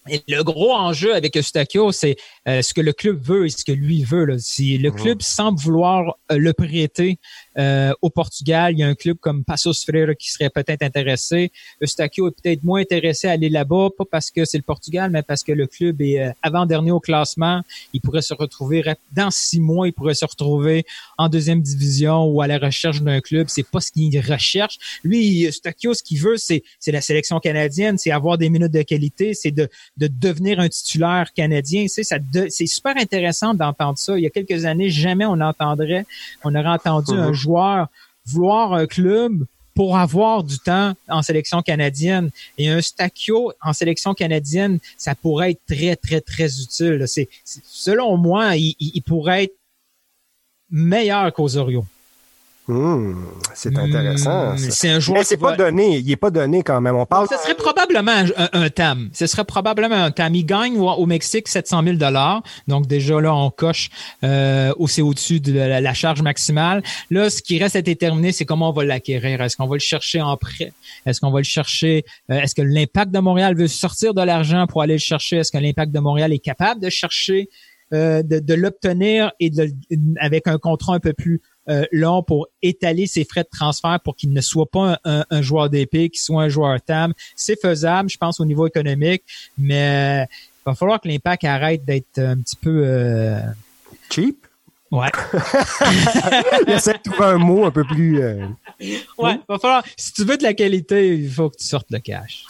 Et le gros enjeu avec Eustachio, c'est euh, ce que le club veut et ce que lui veut. Là. Si le club semble vouloir euh, le prêter euh, au Portugal, il y a un club comme Passos Freire qui serait peut-être intéressé. Eustachio est peut-être moins intéressé à aller là-bas, pas parce que c'est le Portugal, mais parce que le club est avant-dernier au classement. Il pourrait se retrouver dans six mois, il pourrait se retrouver en deuxième division ou à la recherche d'un club. C'est pas ce qu'il recherche. Lui, Eustachio, ce qu'il veut, c'est la sélection canadienne, c'est avoir des minutes de qualité, c'est de, de devenir un titulaire canadien. C'est ça c'est super intéressant d'entendre ça. Il y a quelques années, jamais on entendrait, on aurait entendu un mhm. joueur vouloir un club pour avoir du temps en sélection canadienne. Et un Stacchio en sélection canadienne, ça pourrait être très, très, très utile. C'est, selon moi, il, pourrait être meilleur qu'Osorio. Hmm, c'est intéressant. Hmm, c'est un joueur. Mais c'est pas donné. Il est pas donné quand même. On parle. Ce serait probablement un, TAM. Ce serait probablement un TAM. Il gagne au, Mexique 700 000 dollars. Donc déjà là, on coche euh, c'est au-dessus de la, charge maximale. Là, ce qui reste à déterminer, c'est comment on va l'acquérir. Est-ce qu'on va le chercher en prêt? Est-ce qu'on va le chercher euh, Est-ce que l'Impact de Montréal veut sortir de l'argent pour aller le chercher? Est-ce que l'Impact de Montréal est capable de chercher euh, de, de l'obtenir et de, avec un contrat un peu plus long pour étaler ses frais de transfert pour qu'il ne soit pas un, joueur d'épée, qu'il soit un joueur TAM. C'est faisable, je pense, au niveau économique, mais il va falloir que l'impact arrête d'être un petit peu... Euh... Cheap? Ouais. il essaie de trouver un mot un peu plus... Euh, ouais, va falloir... Si tu veux de la qualité, il faut que tu sortes le cash.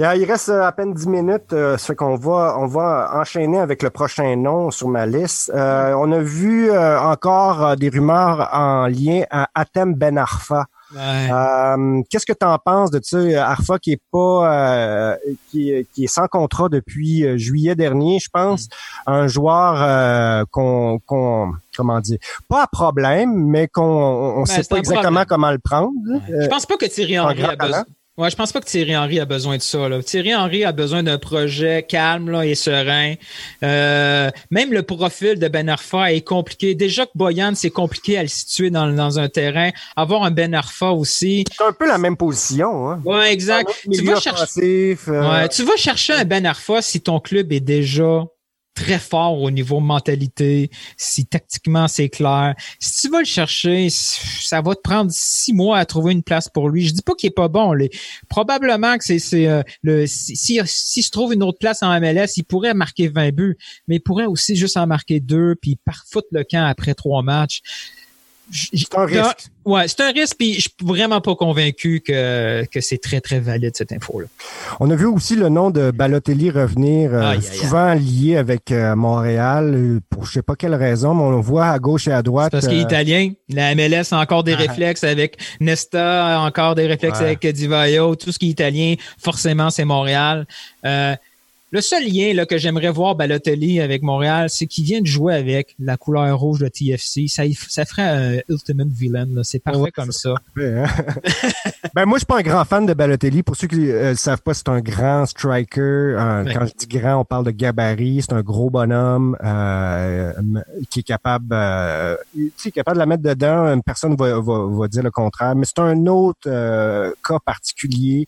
Il reste euh, à peine 10 minutes, euh, ce qu'on va, on va enchaîner avec le prochain nom sur ma liste. Euh, on a vu encore des rumeurs en lien à Atem Ben Arfa. Qu'est-ce que tu en penses de ça, Arfa qui est pas qui, est sans contrat depuis juillet dernier, je pense, mm. un joueur qu'on qu'on comment dire, pas à problème, mais qu'on on, ben, sait pas exactement comment le prendre. Je pense pas que Thierry Henry a besoin. Ouais, je pense pas que Thierry Henry a besoin de ça. Là. Thierry Henry a besoin d'un projet calme là, et serein. Euh, même le profil de Ben Arfa est compliqué. Déjà que Boyan, c'est compliqué à le situer dans, dans un terrain. Avoir un Ben Arfa aussi. C'est un peu la même position. Hein? Ouais, exact. Tu vas, chercher, euh, ouais, tu vas chercher un Ben Arfa si ton club est déjà très fort au niveau mentalité, si tactiquement c'est clair. Si tu vas le chercher, ça va te prendre six mois à trouver une place pour lui. Je dis pas qu'il est pas bon. Les, probablement que c'est euh, le si, se trouve une autre place en MLS, il pourrait marquer 20 buts, mais il pourrait aussi juste en marquer deux puis par foutre le camp après trois matchs C'est un risque. Ouais, c'est un risque, puis je suis vraiment pas convaincu que, que c'est très, très valide, cette info-là. On a vu aussi le nom de Balotelli revenir, euh, souvent lié avec euh, Montréal, euh, pour je sais pas quelle raison, mais on le voit à gauche et à droite. parce qu'il est italien. La MLS a encore des ah. réflexes avec Nesta, encore des réflexes avec Divayo. Tout ce qui est italien, forcément, c'est Montréal. Le seul lien là, que j'aimerais voir Balotelli avec Montréal, c'est qu'il vient de jouer avec la couleur rouge de TFC. Ça, ça ferait un Ultimate Villain. C'est parfait comme ça. Hein. ben moi, je suis pas un grand fan de Balotelli. Pour ceux qui ne euh, savent pas, c'est un grand striker. Quand je dis grand, on parle de gabarit. C'est un gros bonhomme euh, qui est capable, euh, capable de la mettre dedans. Une personne va, va, va dire le contraire. Mais c'est un autre euh, cas particulier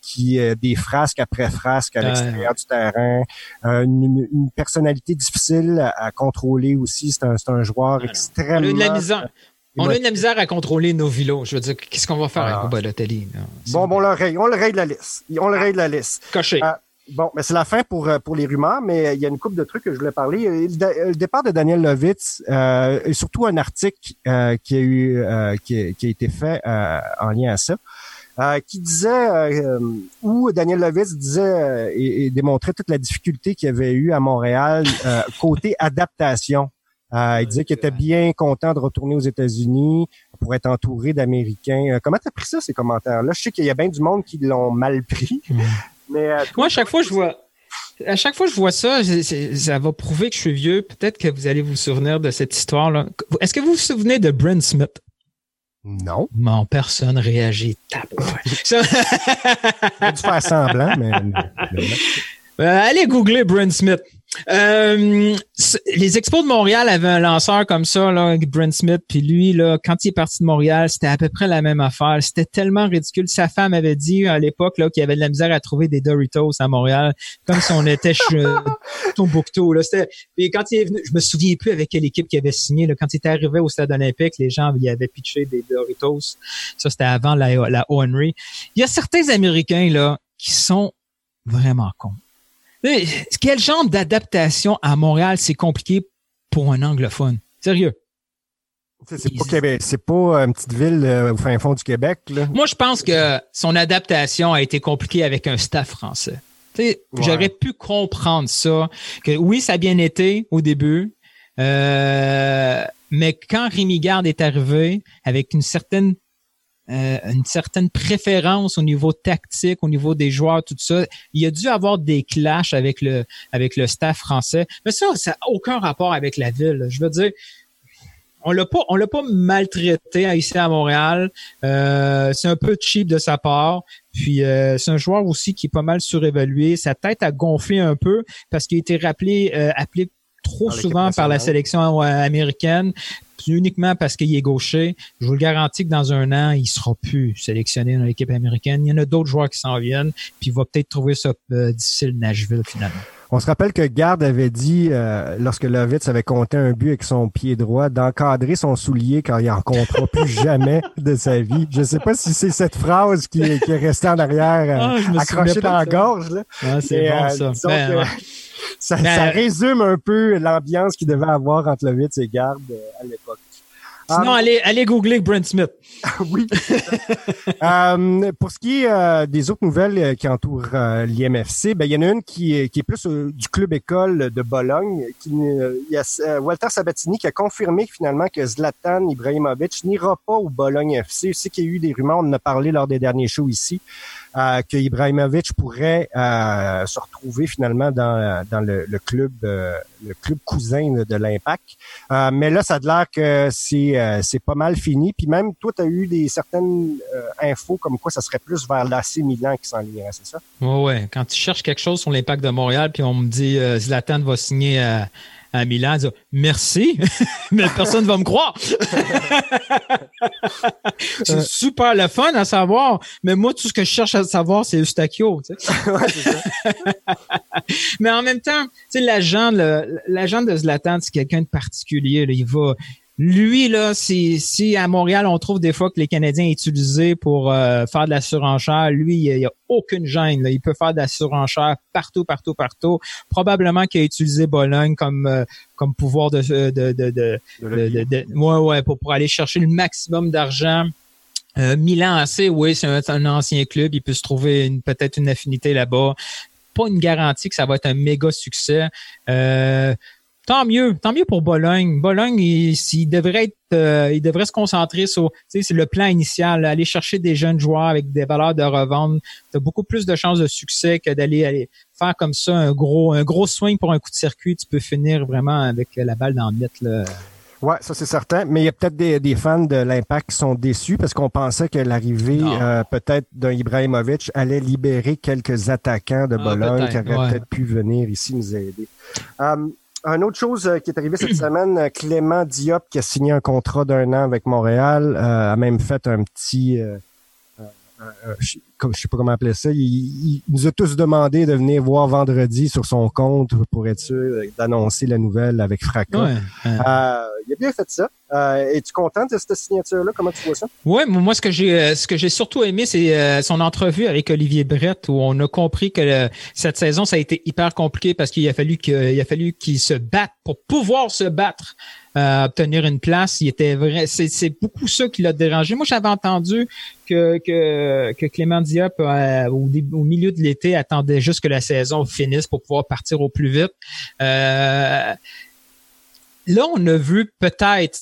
qui des frasques après frasques à l'extérieur du terrain, euh, une, personnalité difficile à, contrôler aussi. C'est un, un, joueur extrêmement... On a, de la misère. On a de la misère à contrôler nos vilos. Je veux dire, qu'est-ce qu'on va faire avec ah. Balotelli? Bon, bon, on le raye. On le de la liste. On le raye de la liste. Coché. Euh, bon, mais c'est la fin pour, euh, pour les rumeurs, mais il y a une couple de trucs que je voulais parler. Le, départ de Daniel Lovitz et surtout un article qui a eu qui, qui, a été fait en lien à ça. Euh, qui disait, euh, où Daniel Lovitz disait euh, et, démontrait toute la difficulté qu'il y avait eu à Montréal côté adaptation. il disait qu'il était bien content de retourner aux États-Unis pour être entouré d'Américains. comment t'as pris ça, ces commentaires-là? Je sais qu'il y a bien du monde qui l'ont mal pris. Mais, Moi, à chaque fois, je vois... À chaque fois que je vois ça, ça va prouver que je suis vieux. Peut-être que vous allez vous souvenir de cette histoire-là. Est-ce que vous vous souvenez de Brent Smith? Non. Mon personne réagit. Ça... dû faire semblant, mais. Euh, allez googler Brent Smith. Euh, les Expos de Montréal avaient un lanceur comme ça, là, Brent Smith, puis lui, là, quand il est parti de Montréal, c'était à peu près la même affaire. C'était tellement ridicule. Sa femme avait dit à l'époque là qu'il y avait de la misère à trouver des Doritos à Montréal, comme si on était chez Tombouctou. Là, c'était. Puis quand il est venu, je me souviens plus avec quelle équipe qui avait signé. Là, quand il était arrivé au Stade Olympique, les gens y avaient pitché des Doritos. Ça, c'était avant la, la Henry. Il y a certains Américains là qui sont vraiment cons. Quel genre d'adaptation à Montréal, c'est compliqué pour un anglophone? Sérieux. C'est pas Québec, c'est pas une petite ville euh, au fin fond du Québec. Là. Moi, je pense que son adaptation a été compliquée avec un staff français. J'aurais pu comprendre ça. Que oui, ça a bien été au début, euh, mais quand Rémi Garde est arrivé avec une certaine euh, une certaine préférence au niveau tactique, au niveau des joueurs, tout ça. Il a dû avoir des clashs avec le avec le staff français. Mais ça, ça n'a aucun rapport avec la ville. Je veux dire, on l'a pas on l'a pas maltraité ici à Montréal. Euh, c'est un peu cheap de sa part. Puis euh, c'est un joueur aussi qui est pas mal surévalué. Sa tête a gonflé un peu parce qu'il a été rappelé appelé trop souvent par la sélection américaine uniquement parce qu'il est gaucher. Je vous le garantis que dans un an, il sera plus sélectionné dans l'équipe américaine. Il y en a d'autres joueurs qui s'en viennent, puis il va peut-être trouver ça euh, difficile Nashville finalement. On se rappelle que Garde avait dit, euh, lorsque Lovitz avait compté un but avec son pied droit, d'encadrer son soulier quand il en comptera plus jamais de sa vie. Je ne sais pas si c'est cette phrase qui est, restée en arrière, euh, ah, accrochée dans la gorge. Ah, c'est bon, ça. Ben, ça, ça, résume un peu l'ambiance qu'il devait avoir entre Lovitz et Garde à l'époque. Sinon, um, allez, allez googler Brent Smith. oui. um, pour ce qui est euh, des autres nouvelles euh, qui entourent euh, l'IMFC, ben, il y en a une qui, qui est plus du club école de Bologne. Qui, il y a Walter Sabatini qui a confirmé finalement que Zlatan Ibrahimovic n'ira pas au Bologne FC. Je sais qu'il y a eu des rumeurs, on en a parlé lors des derniers shows ici euh, que Ibrahimovic pourrait euh, se retrouver finalement dans, dans le, club euh, le club cousin de l'Impact. Euh, mais là, ça a l'air que c'est c'est pas mal fini. Puis même toi, tu as eu des certaines infos comme quoi ça serait plus vers l'AC Milan qui s'enlignerait, c'est ça? Ouais, ouais. Quand tu cherches quelque chose sur l'Impact de Montréal, puis on me dit Zlatan va signer à Milan, dire merci, mais personne ne va me croire. c'est super le fun à savoir, mais moi, tout ce que je cherche à savoir, c'est Eustachio. Tu sais. mais en même temps, tu sais, l'agent, l'agent de Zlatan, c'est quelqu'un de particulier. Là. Il va lui, là, si, si à Montréal, on trouve des fois que les Canadiens utilisés pour euh, faire de la surenchère, lui, il n'y a, aucune gêne. Il peut faire de la surenchère partout, partout, partout. Probablement qu'il a utilisé Bologne comme euh, comme pouvoir de de de, de, de, ouais, ouais, pour, pour aller chercher le maximum d'argent. Euh, Milan AC, oui, c'est un, un, ancien club. Il peut se trouver peut-être une affinité là-bas. Pas une garantie que ça va être un méga succès. Euh, tant mieux, tant mieux pour Bologne. Bologne, il, devrait être, euh, il devrait se concentrer sur, tu sais, c'est le plan initial, aller chercher des jeunes joueurs avec des valeurs de revente. Tu as beaucoup plus de chances de succès que d'aller aller faire comme ça un gros, un gros swing pour un coup de circuit. Tu peux finir vraiment avec la balle dans le net. Là. Ouais, ça c'est certain. Mais il y a peut-être des, fans de l'Impact qui sont déçus parce qu'on pensait que l'arrivée euh, peut-être d'un Ibrahimovic allait libérer quelques attaquants de ah, Bologne qui auraient peut-être pu venir ici nous aider. Um, une autre chose euh, qui est arrivée cette semaine, euh, Clément Diop, qui a signé un contrat d'un an avec Montréal, euh, a même fait un petit... je, sais pas comment appeler ça. Il, nous a tous demandé de venir voir vendredi sur son compte pour être sûr d'annoncer la nouvelle avec fracas il a bien fait ça. Euh, Es-tu content de cette signature-là? Comment tu vois ça? Oui, moi, ce que j'ai euh, ce que j'ai surtout aimé, c'est euh, son entrevue avec Olivier Brett, où on a compris que cette saison, ça a été hyper compliqué parce qu'il a fallu qu'il a fallu qu'il se batte pour pouvoir se battre. Euh, obtenir une place, il était vrai. C'est beaucoup ça qui l'a dérangé. Moi, j'avais entendu que, que, que Clément Diop, au, au, milieu de l'été, attendait juste que la saison finisse pour pouvoir partir au plus vite. Euh, là, on a vu peut-être,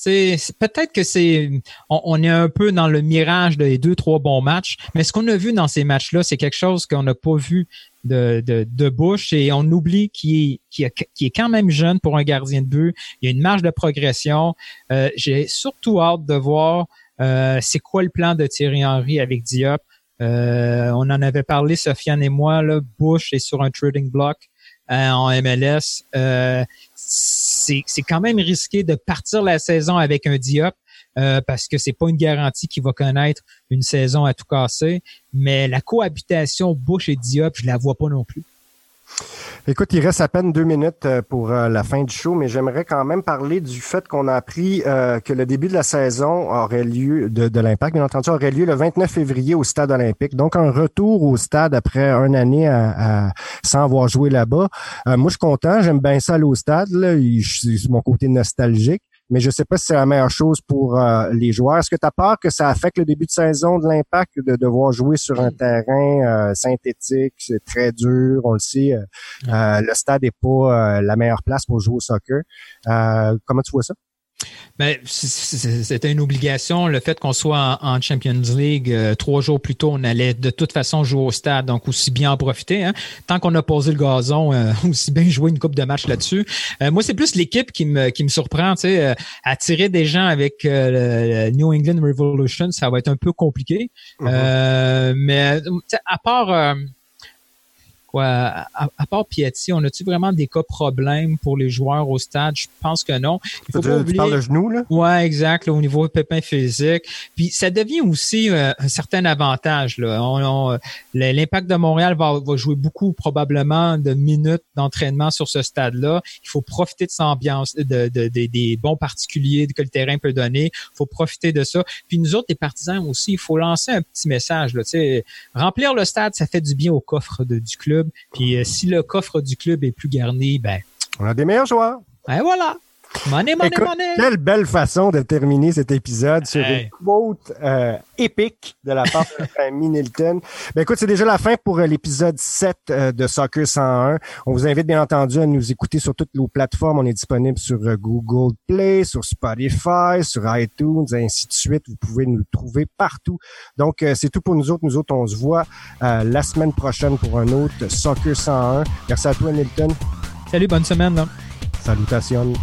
peut-être que c'est, on, est un peu dans le mirage des deux, trois bons matchs, mais ce qu'on a vu dans ces matchs-là, c'est quelque chose qu'on n'a pas vu de, de, de et on oublie qu'il est, est quand même jeune pour un gardien de but. Il y a une marge de progression. Euh, j'ai surtout hâte de voir euh, c'est quoi le plan de Thierry Henry avec Diop. Euh, on en avait parlé, Sofiane et moi, là, Bush est sur un trading block en MLS c'est quand même risqué de partir la saison avec un Diop euh, parce que c'est pas une garantie qu'il va connaître une saison à tout casser. Mais la cohabitation Bush et Diop, je la vois pas non plus. Écoute, il reste à peine deux minutes euh, pour euh, la fin du show, mais j'aimerais quand même parler du fait qu'on a appris euh, que le début de la saison aurait lieu, de, de l'impact, bien entendu, aurait lieu le 29 février au stade olympique. Donc, un retour au stade après une année à, sans avoir joué là-bas. moi, je suis content, j'aime bien ça aller au stade. C'est mon côté nostalgique mais je ne sais pas si c'est la meilleure chose pour euh, les joueurs. Est-ce que tu as peur que ça affecte le début de saison de l'impact de devoir jouer sur un terrain euh, synthétique, c'est très dur, on le sait. Euh, le stade n'est pas la meilleure place pour jouer au soccer. comment tu vois ça? Ben, c'était une obligation. Le fait qu'on soit en, Champions League euh, trois jours plus tôt, on allait de toute façon jouer au stade, donc aussi bien en profiter. Hein. Tant qu'on a posé le gazon, euh, aussi bien jouer une coupe de match là-dessus. Euh, moi, c'est plus l'équipe qui me, qui me surprend. Sais, attirer des gens avec le New England Revolution, ça va être un peu compliqué. Mm-hmm. mais à part à, part Piatti, on a-tu vraiment des cas problèmes pour les joueurs au stade? Je pense que non. Il faut pas oublier... Tu parles genou, là? Ouais, exact, au niveau pépin physique. Puis ça devient aussi euh, un certain avantage. Là. L'impact de Montréal va, jouer beaucoup probablement de minutes d'entraînement sur ce stade-là. Il faut profiter de cette ambiance, de, des bons particuliers que le terrain peut donner. Il faut profiter de ça. Puis nous autres, les partisans aussi, il faut lancer un petit message. Là, remplir le stade, ça fait du bien au coffre du club. Puis euh, si le coffre du club est plus garni, ben. On a des meilleurs joueurs. Ben voilà. Money, money, money. Quelle belle façon de terminer cet épisode sur une quote euh, épique de la part de famille Nilton. Ben écoute, c'est déjà la fin pour euh, l'épisode 7 de Soccer 101. On vous invite bien entendu à nous écouter sur toutes nos plateformes. On est disponible sur Google Play, sur Spotify, sur iTunes, ainsi de suite. Vous pouvez nous trouver partout. Donc, c'est tout pour nous autres. Nous autres, on se voit la semaine prochaine pour un autre Soccer 101. Merci à toi, Nilton. Salut, bonne semaine. Là. Salutations.